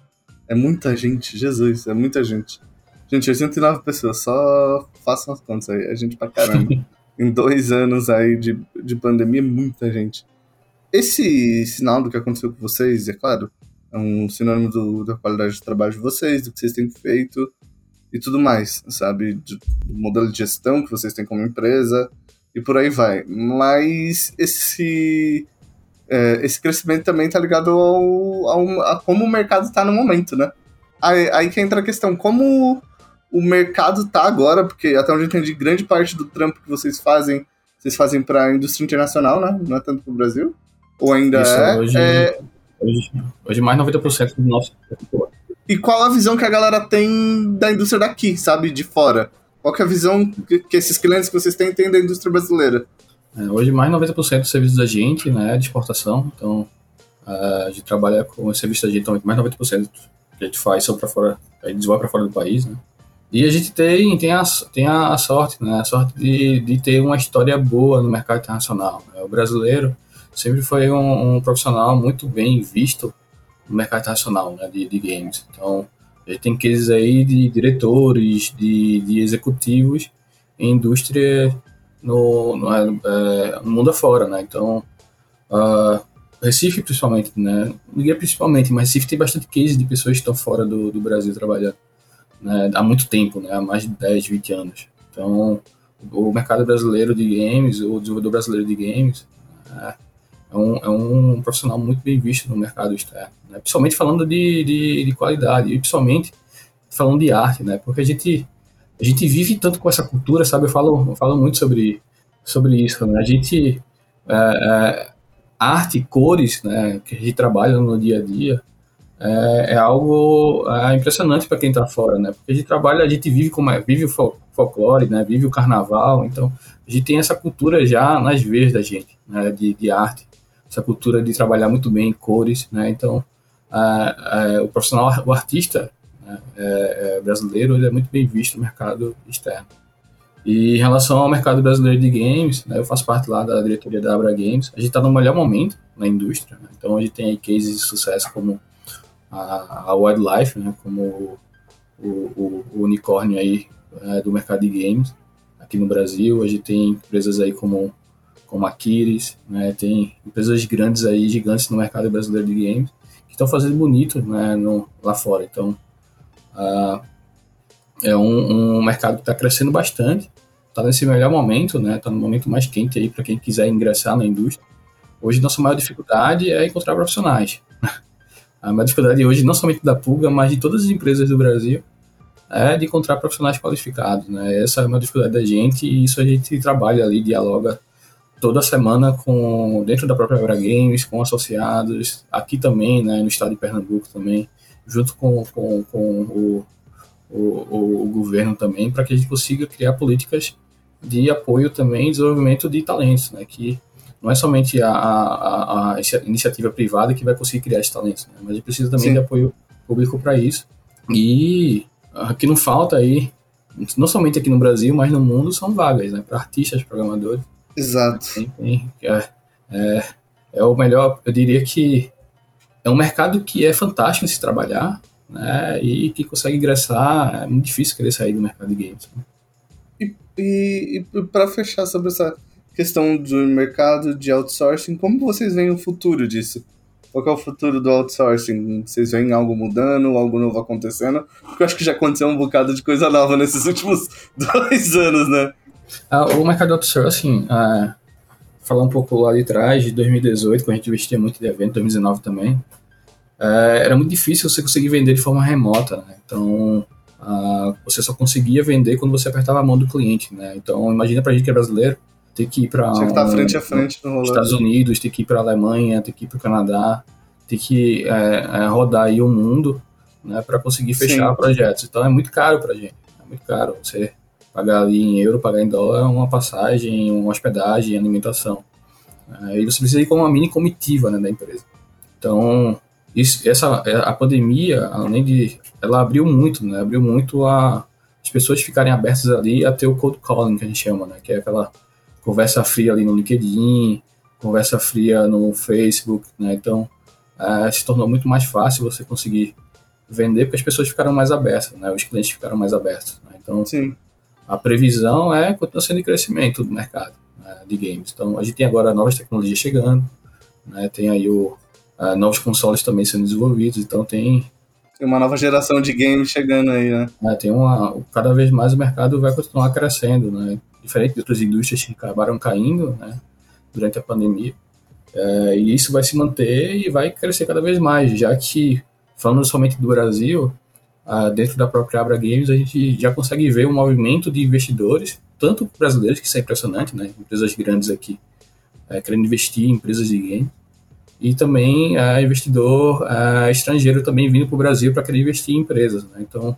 É muita gente, Jesus, é muita gente. Gente, 89 pessoas, só façam as contas aí, é gente pra caramba. em dois anos aí de, de pandemia, muita gente. Esse sinal do que aconteceu com vocês, é claro, é um sinônimo do, da qualidade do trabalho de vocês, do que vocês têm feito e tudo mais, sabe? Do modelo de gestão que vocês têm como empresa e por aí vai. Mas esse, é, esse crescimento também está ligado ao, ao, a como o mercado está no momento, né? Aí, aí que entra a questão, como o mercado tá agora, porque até onde eu entendi, grande parte do trampo que vocês fazem, vocês fazem para a indústria internacional, né? Não é tanto para o Brasil? Ou ainda Isso, é, hoje, é... Hoje, hoje mais 90% do nosso E qual a visão que a galera tem da indústria daqui, sabe? De fora? Qual é a visão que, esses clientes que vocês têm têm da indústria brasileira? É, hoje mais 90% dos serviços da gente, né, de exportação, então a gente trabalha com o serviço da gente, então mais 90% que a gente faz são para fora, a gente para fora do país, né. E a gente tem, tem, a, tem a sorte, né, a sorte de, de ter uma história boa no mercado internacional. Né? O brasileiro sempre foi um, um, profissional muito bem visto no mercado internacional né, de, de games. Então, a gente tem cases aí de diretores, de, de executivos em indústria no, no, é, no mundo afora, né? Então, uh, Recife principalmente, né? Não principalmente, mas Recife tem bastante cases de pessoas que estão fora do, do Brasil trabalhando né, há muito tempo, né, há mais de 10, 20 anos. Então, o mercado brasileiro de games, o desenvolvedor brasileiro de games, é, é um, é um profissional muito bem visto no mercado externo, né, principalmente falando de, de, de, qualidade e principalmente falando de arte, né, porque a gente, a gente vive tanto com essa cultura, sabe, eu falo, eu falo muito sobre, sobre isso, né, a gente, é, é, arte, cores, né, que a gente trabalha no dia a dia, é, é algo é, impressionante para quem está fora, né? Porque a gente trabalha, a gente vive como vive o folclore, né? Vive o carnaval, então a gente tem essa cultura já nas veias da gente, né? De, de arte, essa cultura de trabalhar muito bem em cores, né? Então o profissional, o artista né? É, é, brasileiro, ele é muito bem visto no mercado externo. E em relação ao mercado brasileiro de games, né, eu faço parte lá da diretoria da Abra Games. A gente está no melhor momento na indústria, né? então a gente tem cases de sucesso como a, a Wildlife, né, como o, o, o unicórnio aí é, do mercado de games aqui no Brasil. A gente tem empresas aí como, como a Kiris, né, tem empresas grandes aí, gigantes no mercado brasileiro de games, estão fazendo bonito né, no, lá fora. Então, uh, é um, um mercado que está crescendo bastante, está nesse melhor momento, né, está no momento mais quente aí para quem quiser ingressar na indústria. Hoje, nossa maior dificuldade é encontrar profissionais. A maior dificuldade hoje, não somente da Pulga, mas de todas as empresas do Brasil, é de encontrar profissionais qualificados. Né? Essa é uma dificuldade da gente e isso a gente trabalha ali, dialoga toda semana com dentro da própria Eura Games, com associados, aqui também, né, no estado de Pernambuco também, junto com, com, com o, o, o, governo também, para que a gente consiga criar políticas de apoio também e desenvolvimento de talentos, né, que não é somente a, a, a iniciativa privada que vai conseguir criar esses talentos, né? mas a gente precisa também Sim. de apoio público para isso. E o que não falta aí, não somente aqui no Brasil, mas no mundo, são vagas, né? Para artistas, programadores. Exato. Tem, é, é, é, o melhor, eu diria que é um mercado que é fantástico de se trabalhar, né? E que consegue ingressar, é muito difícil querer sair do mercado de games. Né? E, e, e para fechar sobre essa questão do mercado de outsourcing, como vocês veem o futuro disso? Qual é o futuro do outsourcing? Vocês veem algo mudando, algo novo acontecendo? Porque eu acho que já aconteceu um bocado de coisa nova nesses últimos dois anos, né? Ah, o mercado outsourcing, ah, falar um pouco lá de trás, de 2018, quando a gente investia muito de evento, 2019 também, ah, era muito difícil você conseguir vender de forma remota, né? Então, ah, você só conseguia vender quando você apertava a mão do cliente, né? Então, imagina pra gente que é brasileiro, ter que ir para um, tá frente a frente no Estados Unidos, ter que ir para a Alemanha, ter que ir para o Canadá, ter que é, é, rodar aí o mundo né, para conseguir fechar Sim. projetos. Então é muito caro para a gente, é muito caro você pagar ali em euro, pagar em dólar uma passagem, uma hospedagem, alimentação. É, e você precisa ir com uma mini comitiva né, da empresa. Então, isso, essa, é, a pandemia, além de. Ela abriu muito, né? Abriu muito a, as pessoas ficarem abertas ali a ter o cold calling, que a gente chama, né? Que é aquela conversa fria ali no LinkedIn, conversa fria no Facebook, né? Então, é, se tornou muito mais fácil você conseguir vender porque as pessoas ficaram mais abertas, né? Os clientes ficaram mais abertos. Né? Então, Sim. A previsão é continua sendo de crescimento do mercado né, de games. Então, a gente tem agora novas tecnologias chegando, né? Tem aí o uh, novos consoles também sendo desenvolvidos, então tem tem uma nova geração de games chegando aí, né? É, tem uma, cada vez mais o mercado vai continuar crescendo, né? Diferente de outras indústrias que acabaram caindo, né? Durante a pandemia. É, e isso vai se manter e vai crescer cada vez mais, já que, falando somente do Brasil, uh, dentro da própria Abra Games, a gente já consegue ver um movimento de investidores, tanto brasileiros, que isso é impressionante, né? Empresas grandes aqui é, querendo investir em empresas de game, e também é, investidor é, estrangeiro também vindo para o Brasil para querer investir em empresas. Né? Então,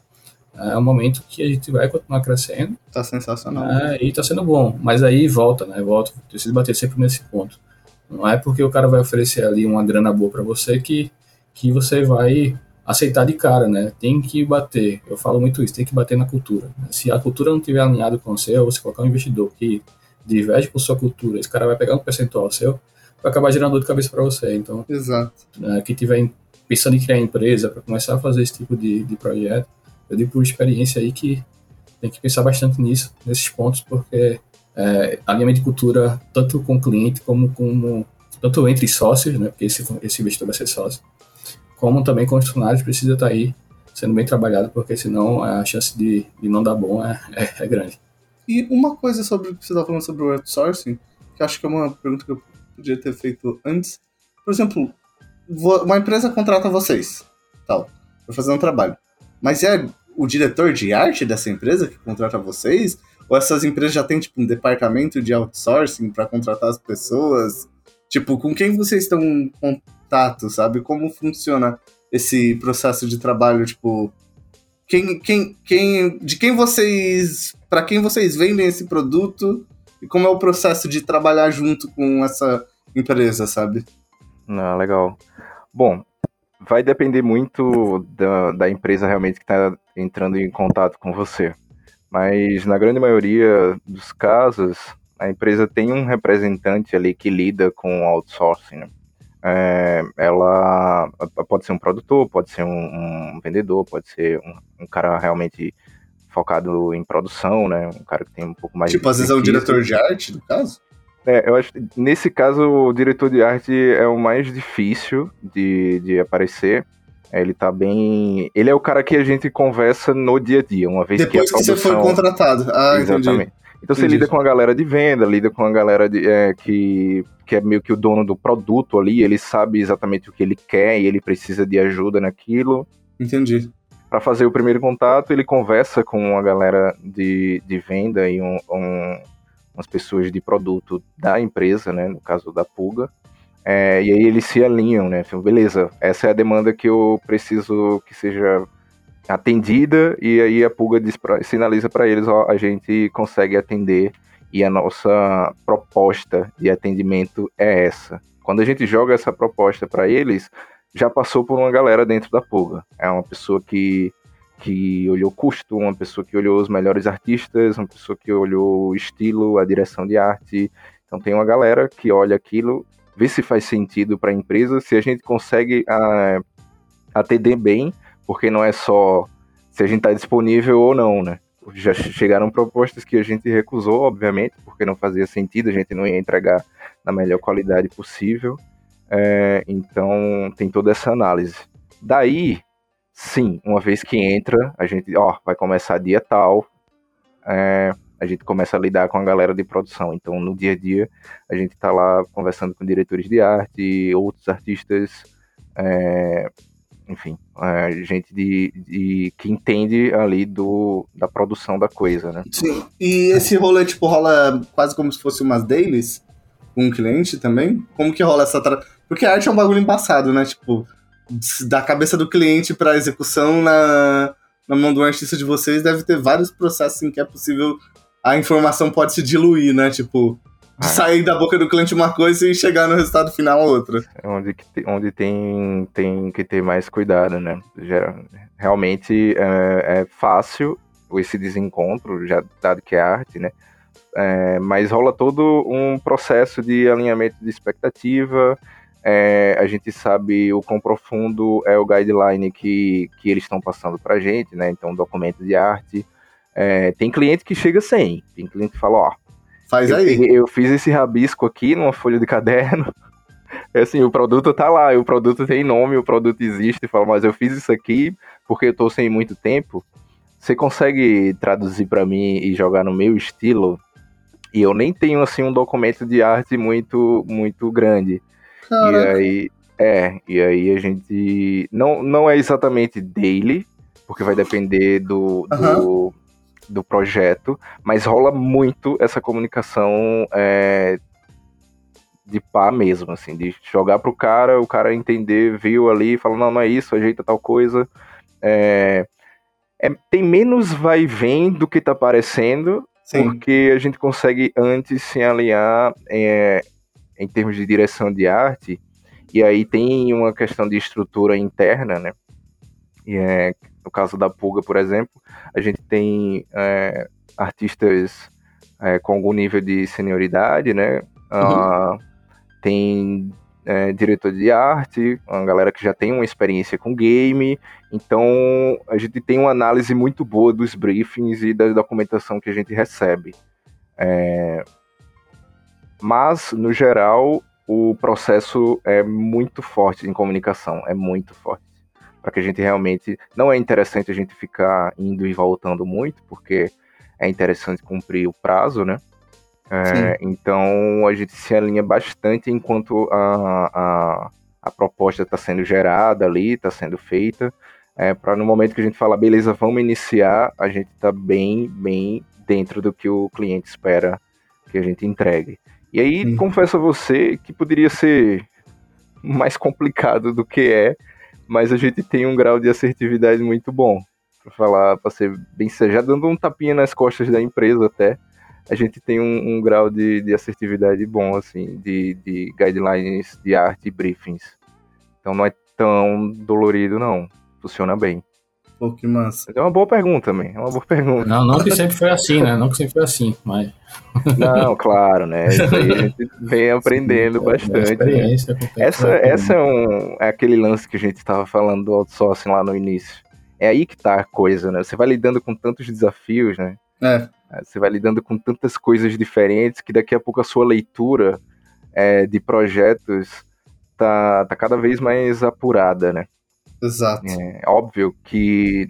é um momento que a gente vai continuar crescendo. Tá sensacional. E tá sendo bom. Mas aí volta, né? Volta. Preciso bater sempre nesse ponto. Não é porque o cara vai oferecer ali uma grana boa para você que, que você vai aceitar de cara, né? Tem que bater. Eu falo muito isso, tem que bater na cultura. Se a cultura não estiver alinhada com você, ou você colocar um investidor que diverge com sua cultura, esse cara vai pegar um percentual seu, vai acabar gerando dor de cabeça para você. Então, Exato. É, quem tiver pensando em criar empresa para começar a fazer esse tipo de, de projeto, eu digo por experiência aí que tem que pensar bastante nisso, nesses pontos, porque é, alinhamento de cultura, tanto com o cliente como com tanto entre sócios, né, porque esse, esse investidor vai ser sócio, como também com os funcionários, precisa estar tá aí sendo bem trabalhado, porque senão a chance de, de não dar bom é, é, é grande. E uma coisa sobre o que você estava falando sobre o outsourcing, que acho que é uma pergunta que eu podia ter feito antes. Por exemplo, uma empresa contrata vocês, tal, para fazer um trabalho. Mas é o diretor de arte dessa empresa que contrata vocês? Ou essas empresas já têm tipo um departamento de outsourcing para contratar as pessoas? Tipo, com quem vocês estão contato, sabe? Como funciona esse processo de trabalho, tipo, quem, quem, quem, de quem vocês, para quem vocês vendem esse produto e como é o processo de trabalhar junto com essa empresa, sabe? Ah, legal. Bom, vai depender muito da, da empresa realmente que está entrando em contato com você. Mas na grande maioria dos casos, a empresa tem um representante ali que lida com outsourcing. Né? É, ela pode ser um produtor, pode ser um, um vendedor, pode ser um, um, cara realmente focado em produção, né? Um cara que tem um pouco mais tipo, às vezes é um diretor de arte, no caso? É, eu acho que nesse caso o diretor de arte é o mais difícil de, de aparecer. É, ele tá bem. Ele é o cara que a gente conversa no dia a dia, uma vez Depois que a produção... que você foi contratado. Ah, Exatamente. Entendi. Então você entendi. lida com a galera de venda, lida com a galera de, é, que, que é meio que o dono do produto ali, ele sabe exatamente o que ele quer e ele precisa de ajuda naquilo. Entendi. Para fazer o primeiro contato, ele conversa com a galera de, de venda e um, um umas pessoas de produto da empresa, né, no caso da Puga, é, e aí eles se alinham, né, então, beleza, essa é a demanda que eu preciso que seja atendida, e aí a Puga pra, sinaliza para eles, ó, a gente consegue atender, e a nossa proposta de atendimento é essa. Quando a gente joga essa proposta para eles, já passou por uma galera dentro da Puga. É uma pessoa que que olhou custo, uma pessoa que olhou os melhores artistas, uma pessoa que olhou o estilo, a direção de arte. Então tem uma galera que olha aquilo, vê se faz sentido para a empresa, se a gente consegue uh, atender bem, porque não é só se a gente está disponível ou não, né? Já chegaram propostas que a gente recusou, obviamente, porque não fazia sentido, a gente não ia entregar na melhor qualidade possível. É, então tem toda essa análise. Daí Sim, uma vez que entra, a gente, ó, vai começar dia tal, é, a gente começa a lidar com a galera de produção. Então, no dia a dia, a gente está lá conversando com diretores de arte, outros artistas, é, enfim, é, gente de, de, que entende ali do, da produção da coisa, né? Sim, e esse rolê, tipo, rola quase como se fosse umas dailies com um cliente também? Como que rola essa... Tra... Porque a arte é um bagulho embaçado, né? Tipo, da cabeça do cliente para execução na, na mão do artista de vocês deve ter vários processos em que é possível a informação pode se diluir, né? Tipo, de sair da boca do cliente uma coisa e chegar no resultado final outra. É onde, onde tem, tem que ter mais cuidado, né? Realmente é, é fácil esse desencontro, já dado que é arte, né? É, mas rola todo um processo de alinhamento de expectativa. É, a gente sabe o quão profundo é o guideline que, que eles estão passando para gente, né? Então, documento de arte. É, tem cliente que chega sem, tem cliente que fala, ó, Faz eu, aí. Eu fiz esse rabisco aqui numa folha de caderno. É assim, o produto tá lá, o produto tem nome, o produto existe. Fala, mas eu fiz isso aqui porque eu tô sem muito tempo. Você consegue traduzir para mim e jogar no meu estilo? E eu nem tenho assim um documento de arte muito muito grande. Caraca. E aí é, e aí a gente não não é exatamente daily, porque vai depender do, uhum. Do projeto, mas rola muito essa comunicação é, de pá mesmo, assim, de jogar pro cara, o cara entender, viu ali, fala, não, não é isso, ajeita tal coisa. É, é, tem menos vai e vem do que tá aparecendo, Sim. porque a gente consegue antes se alinhar é, em termos de direção de arte, e aí tem uma questão de estrutura interna, né? E é, no caso da Pulga, por exemplo, a gente tem é, artistas é, com algum nível de senioridade, né? Uhum. Uh, tem é, diretor de arte, uma galera que já tem uma experiência com game, então a gente tem uma análise muito boa dos briefings e da documentação que a gente recebe. É... Mas, no geral, o processo é muito forte em comunicação, é muito forte para que a gente realmente. Não é interessante a gente ficar indo e voltando muito, porque é interessante cumprir o prazo, né? É, então a gente se alinha bastante enquanto a, a, a proposta está sendo gerada ali, está sendo feita, é, para no momento que a gente fala, beleza, vamos iniciar, a gente está bem, bem dentro do que o cliente espera que a gente entregue. E aí, Sim. confesso a você que poderia ser mais complicado do que é, mas a gente tem um grau de assertividade muito bom. Para falar, para ser bem já dando um tapinha nas costas da empresa até, a gente tem um, um grau de, de, assertividade bom, assim, de, de guidelines de arte e briefings. Então não é tão dolorido, não. Funciona bem. Pô, que massa. É uma boa pergunta, também. É uma boa pergunta. Não, não que sempre foi assim, né? Não que sempre foi assim, mas. Não, claro, né? Isso aí a gente vem aprendendo Sim, é, bastante. É essa, essa é, um, é aquele lance que a gente estava falando do outsourcing lá no início. É aí que tá a coisa, né? Você vai lidando com tantos desafios, né? É. Você vai lidando com tantas coisas diferentes que daqui a pouco a sua leitura é, de projetos tá, tá cada vez mais apurada, né? Exato. É óbvio que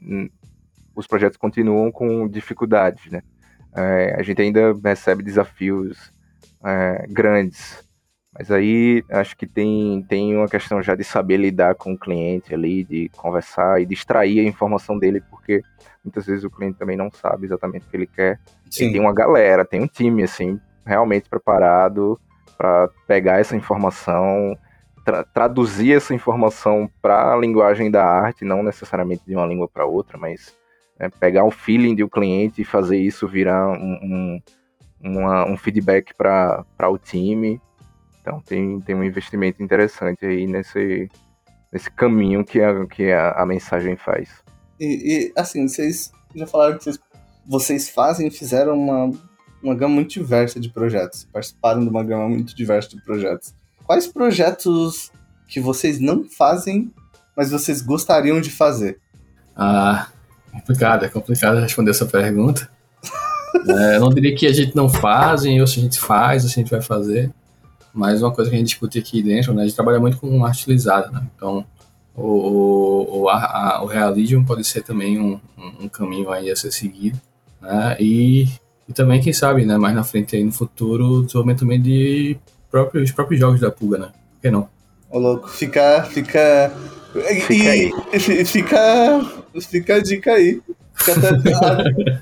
os projetos continuam com dificuldades, né? É, a gente ainda recebe desafios é, grandes, mas aí acho que tem, tem uma questão já de saber lidar com o cliente ali, de conversar e de extrair a informação dele, porque muitas vezes o cliente também não sabe exatamente o que ele quer. Sim. Tem uma galera, tem um time assim realmente preparado para pegar essa informação tra traduzir essa informação para a linguagem da arte, não necessariamente de uma língua para outra, mas né, pegar o feeling do cliente e fazer isso virar um, um, uma, um feedback para o time. Então tem, tem um investimento interessante aí nesse, nesse caminho que a, que a, a mensagem faz. E, e, assim, vocês já falaram que vocês, vocês fazem fizeram uma, uma gama muito diversa de projetos, participaram de uma gama muito diversa de projetos. Quais projetos que vocês não fazem, mas vocês gostariam de fazer? Ah, complicado, é complicado responder essa pergunta. é, eu não diria que a gente não faz, ou se a gente faz, ou se a gente vai fazer. Mas uma coisa que a gente discute aqui dentro, né, a gente trabalha muito com arte utilizada, né? Então, o, o, a, a, o realismo pode ser também um, um, um, caminho aí a ser seguido, né? E, e também, quem sabe, né, mais na frente aí no futuro, desenvolvimento também de próprios, os próprios jogos da Puga, né? Por que não? Ô, louco, fica. Fica. Fica e, aí. Fica, fica a dica aí.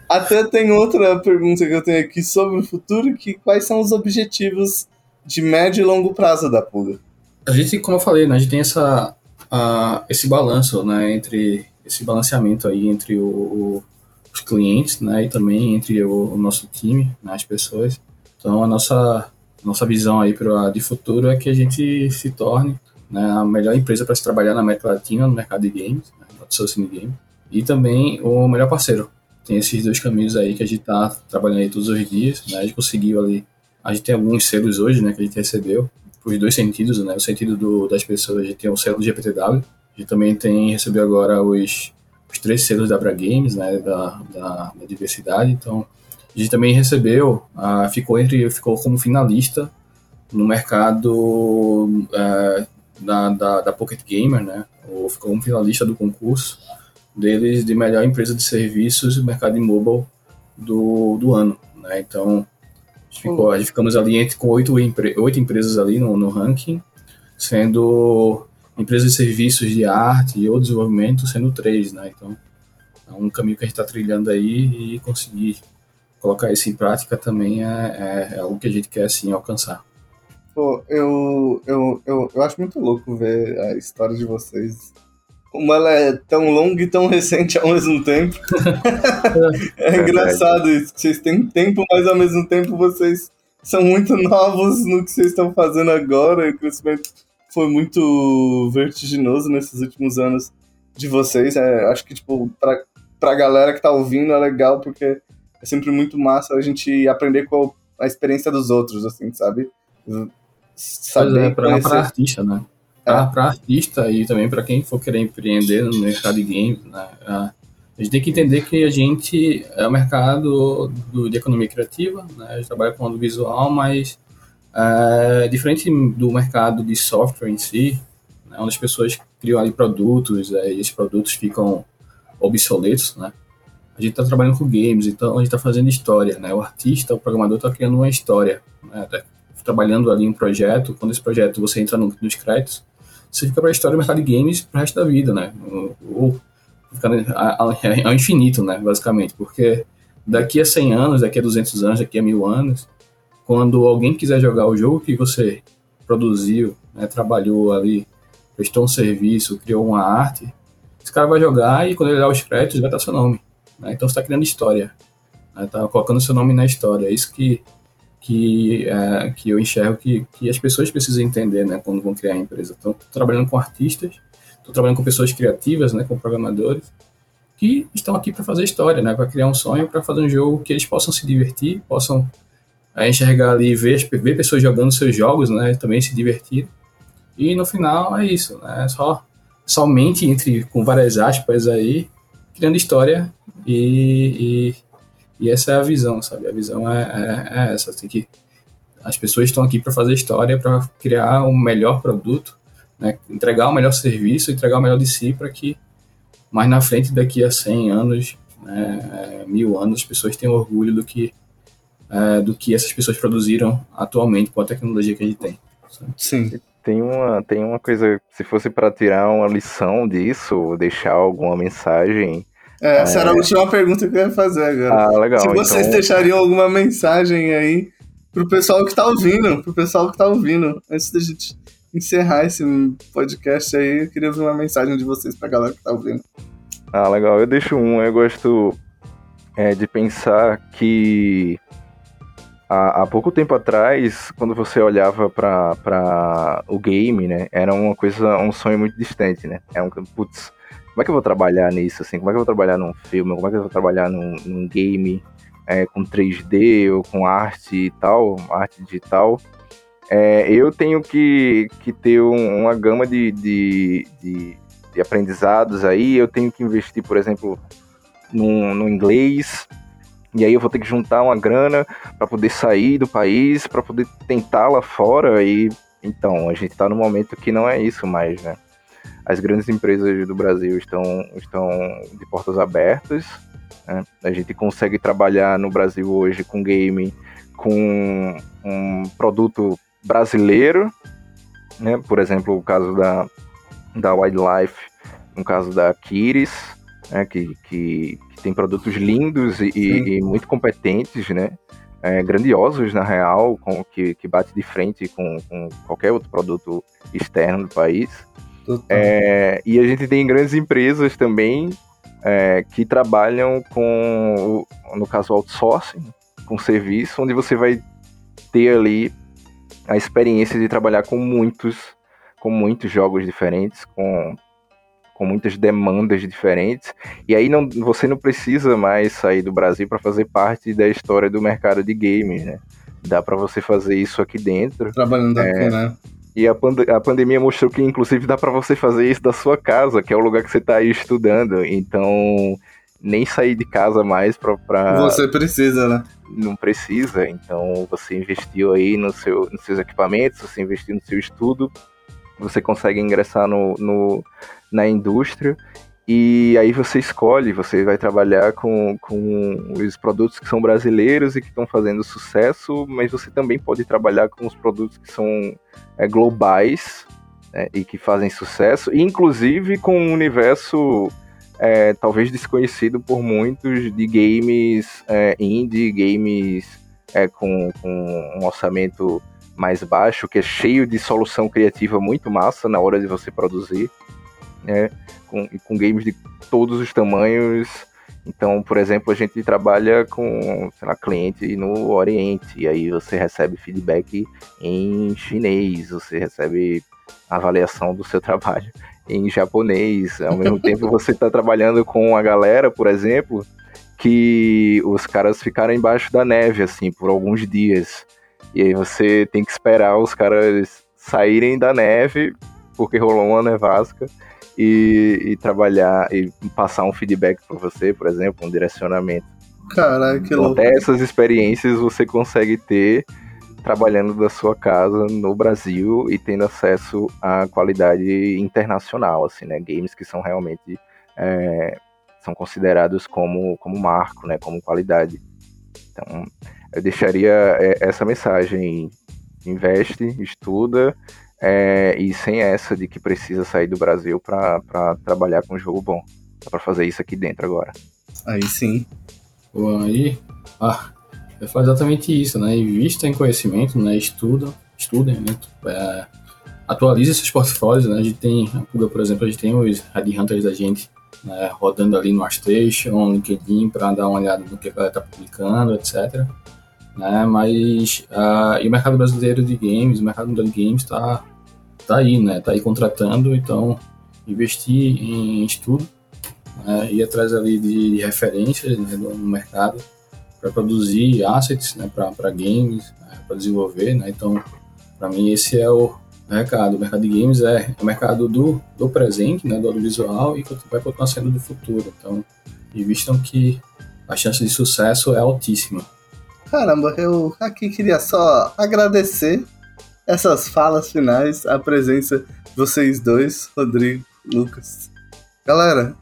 Até, até, tem outra pergunta que eu tenho aqui sobre o futuro, que quais são os objetivos de médio e longo prazo da Puga? A gente, como eu falei, né, a gente tem essa, uh, esse balanço, né, entre esse balanceamento aí entre o, o, os clientes, né, e também entre o, o nosso time, né, as pessoas. Então, a nossa nossa visão aí pra, de futuro é que a gente se torne né, a melhor empresa para se trabalhar na América Latina no mercado de games, né, outsourcing de game, e também o melhor parceiro. Tem esses dois caminhos aí que a gente está trabalhando aí todos os dias, né, a gente conseguiu ali, a gente tem alguns selos hoje, né, que a gente recebeu, os dois sentidos, né, o sentido do, das pessoas, a gente tem o selo do GPTW, a gente também tem, recebeu agora os, os três selos da Abra Games, né, da, da, da diversidade, então a gente também recebeu, uh, ficou entre, ficou como finalista no mercado uh, da, da, da, Pocket Gamer, né? Ou ficou como finalista do concurso deles de melhor empresa de serviços no mercado de mobile do, do ano, né? Então, a gente, ficou, a gente ficamos ali entre, com oito, oito empresas ali no, no ranking, sendo empresas de serviços de arte ou desenvolvimento sendo três, né? Então, é um caminho que a gente está trilhando aí e conseguir colocar isso em prática também é, é, é algo que a gente quer assim alcançar. Pô, eu, eu, eu, eu acho muito louco ver a história de vocês. Como ela é tão longa e tão recente ao mesmo tempo. é engraçado isso, vocês têm tempo, mas ao mesmo tempo vocês são muito novos no que vocês estão fazendo agora. E o crescimento foi muito vertiginoso nesses últimos anos de vocês. É, acho que, tipo, pra, pra galera que tá ouvindo é legal, porque é sempre muito massa a gente aprender com a experiência dos outros, assim, sabe? Saber é, pra artista, né? É. pra artista e também para quem for querer empreender no mercado de games, né? A gente tem que entender que a gente é o mercado do, de economia criativa, né? A gente trabalha com audiovisual, mas é, diferente do mercado de software em si, né? onde as pessoas criam ali produtos é, e esses produtos ficam obsoletos, né? A gente está trabalhando com games, então a gente está fazendo história, né? O artista, o programador está criando uma história, né? Tá trabalhando ali um projeto, quando esse projeto você entra no, nos créditos, você fica para a história do mercado de games para o resto da vida, né? Ou ficar ao infinito, né? Basicamente, porque daqui a 100 anos, daqui a 200 anos, daqui a mil anos, quando alguém quiser jogar o jogo que você produziu, né, trabalhou ali, prestou um serviço, criou uma arte, esse cara vai jogar e quando ele olhar os créditos vai estar seu nome. Né? Então você está criando história, está né? colocando seu nome na história. É isso que, que, é, que eu enxergo que, que as pessoas precisam entender né? quando vão criar a empresa. Então, estou trabalhando com artistas, estou trabalhando com pessoas criativas, né? com programadores, que estão aqui para fazer história, né? para criar um sonho, para fazer um jogo que eles possam se divertir, possam é, enxergar ali, ver, ver pessoas jogando seus jogos, né? também se divertir. E no final é isso, né? Só somente entre com várias aspas aí, criando história e, e, e, essa é a visão, sabe? A visão é, é, é essa. Tem que, as pessoas estão aqui para fazer história, para criar um melhor produto, né? entregar o melhor serviço, entregar o melhor de si para que mais na frente, daqui a 100 anos, né, mil anos, as pessoas tenham orgulho do que, é, do que essas pessoas produziram atualmente com a tecnologia que a gente tem. Sabe? Sim. Tem uma, tem uma coisa, se fosse para tirar uma lição disso, deixar alguma mensagem, é, essa é. era a última pergunta que eu ia fazer agora. Ah, legal. Se vocês então... deixariam alguma mensagem aí pro pessoal que tá ouvindo, pro pessoal que tá ouvindo, antes da gente encerrar esse podcast aí, eu queria ouvir uma mensagem de vocês pra galera que tá ouvindo. Ah, legal. Eu deixo um. Eu gosto é, de pensar que há, há, pouco tempo atrás, quando você olhava para o game, né, era uma coisa, um sonho muito distante, né? É um, putz, como é que eu vou trabalhar nisso, assim? Como é que eu vou trabalhar num filme? Como é que eu vou trabalhar num, num game é, com 3D ou com arte e tal, arte digital? É, eu tenho que, que ter um, uma gama de, de, de, de, aprendizados aí. Eu tenho que investir, por exemplo, no, no inglês. E aí eu vou ter que juntar uma grana para poder sair do país, para poder tentar lá fora. E então, a gente está no momento que não é isso mais, né? As grandes empresas do Brasil estão, estão de portas abertas. Né? A gente consegue trabalhar no Brasil hoje com game com um produto brasileiro, né? por exemplo, o caso da, da Wildlife, no caso da Kiris, né? que, que, que tem produtos lindos e, e muito competentes, né? É, grandiosos na real, com, que, que bate de frente com, com qualquer outro produto externo do país. É, e a gente tem grandes empresas também é, que trabalham com, no caso, outsourcing, com serviço, onde você vai ter ali a experiência de trabalhar com muitos, com muitos jogos diferentes, com, com muitas demandas diferentes. E aí não, você não precisa mais sair do Brasil para fazer parte da história do mercado de games, né? Dá para você fazer isso aqui dentro. Trabalhando é, aqui, né? E a, pand a pandemia mostrou que, inclusive, dá para você fazer isso da sua casa, que é o lugar que você está aí estudando. Então, nem sair de casa mais pra, pra... Você precisa, né? Não precisa, então você investiu aí no seu, nos seus equipamentos, você investiu no seu estudo, você consegue ingressar no, no, na indústria e aí você escolhe, você vai trabalhar com, com os produtos que são brasileiros e que estão fazendo sucesso, mas você também pode trabalhar com os produtos que são é, globais né, e que fazem sucesso, inclusive com um universo é, talvez desconhecido por muitos de games é, indie, games é, com, com, um orçamento mais baixo, que é cheio de solução criativa muito massa na hora de você produzir, né? com, com games de todos os tamanhos. Então, por exemplo, a gente trabalha com, sei lá, cliente no Oriente, e aí você recebe feedback em chinês, você recebe avaliação do seu trabalho em japonês. Ao mesmo tempo, você está trabalhando com a galera, por exemplo, que os caras ficaram embaixo da neve, assim, por alguns dias. E aí você tem que esperar os caras saírem da neve, porque rolou uma nevasca, e, e trabalhar e passar um feedback para você, por exemplo, um direcionamento. Caralho, que então, louco. Até essas experiências você consegue ter trabalhando da sua casa no Brasil e tendo acesso à qualidade internacional, assim, né? Games que são realmente é, são considerados como, como marco, né? Como qualidade. Então, eu deixaria é, essa mensagem: investe, estuda é, e sem essa de que precisa sair do Brasil para trabalhar com um jogo bom. Dá para fazer isso aqui dentro agora. Aí sim. Bom, aí, ah, é exatamente isso, né? Invista em conhecimento, né? Estuda, estudem, né? É, atualize esses portfólios, né? A gente tem, por exemplo, a gente tem os Red Hunters da gente né? rodando ali no ArtStation, no LinkedIn, para dar uma olhada no que a galera está publicando, etc. Né? Mas uh, e o mercado brasileiro de games, o mercado mundial de games está tá aí, né? Tá aí contratando, então investir em estudo, né? ir atrás ali de, de referências né? no mercado para produzir assets né, para games, né, para desenvolver. Né? Então, para mim, esse é o mercado. O mercado de games é o mercado do, do presente, né, do audiovisual, e vai continuar sendo do futuro. Então, invistam que a chance de sucesso é altíssima. Caramba, eu aqui queria só agradecer essas falas finais, a presença de vocês dois, Rodrigo, Lucas. Galera,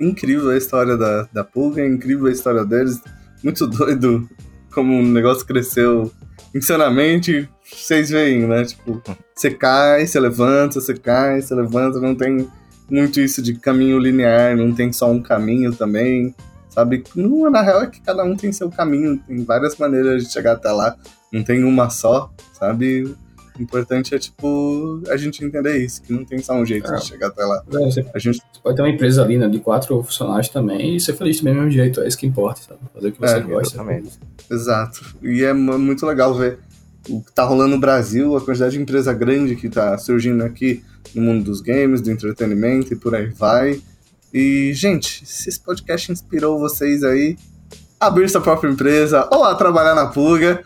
incrível a história da, da Pulga, incrível a história deles muito doido como o negócio cresceu insanamente. Vocês veem, né? Tipo, você cai, você levanta, você cai, você levanta, não tem muito isso de caminho linear, não tem só um caminho também, sabe? Não, na real é que cada um tem seu caminho, tem várias maneiras de chegar até lá, não tem uma só, sabe? O importante é, tipo, a gente entender isso, que não tem só um jeito é. de chegar até lá. É, você, a gente... Você pode ter uma empresa ali, né, de quatro funcionários também e ser feliz também do mesmo jeito, é isso que importa, sabe? Fazer o que você é, gosta. Exatamente. Exato. E é muito legal ver o que tá rolando no Brasil, a quantidade de empresa grande que tá surgindo aqui no mundo dos games, do entretenimento e por aí vai. E, gente, se esse podcast inspirou vocês aí, abrir sua própria empresa ou a trabalhar na pulga,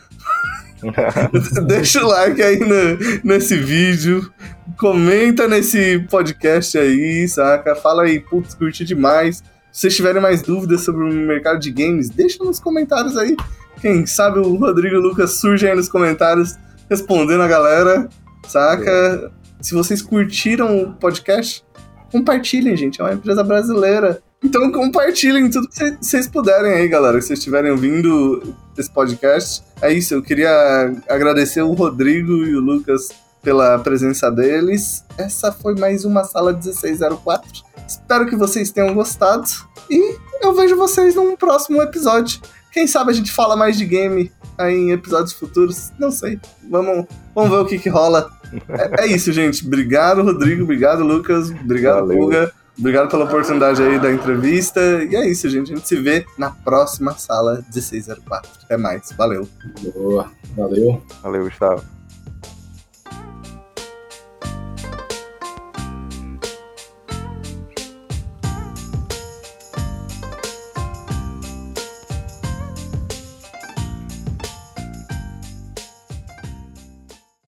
Deixa o like aí no, nesse vídeo. Comenta nesse podcast aí, saca? Fala aí, putz, curti demais. Se vocês tiverem mais dúvidas sobre o mercado de games, deixa nos comentários aí. Quem sabe o Rodrigo e o Lucas surgem aí nos comentários respondendo a galera, saca? É. Se vocês curtiram o podcast, compartilhem, gente. É uma empresa brasileira. Então compartilhem tudo que vocês puderem aí, galera. Se vocês estiverem ouvindo esse podcast. É isso, eu queria agradecer o Rodrigo e o Lucas pela presença deles. Essa foi mais uma sala 1604. Espero que vocês tenham gostado. E eu vejo vocês num próximo episódio. Quem sabe a gente fala mais de game aí em episódios futuros. Não sei. Vamos, vamos ver o que, que rola. É, é isso, gente. Obrigado, Rodrigo. Obrigado, Lucas. Obrigado, Puga. Obrigado pela oportunidade aí da entrevista. E é isso, gente. A gente se vê na próxima sala 1604. Até mais. Valeu. Boa. Valeu. Valeu, Gustavo.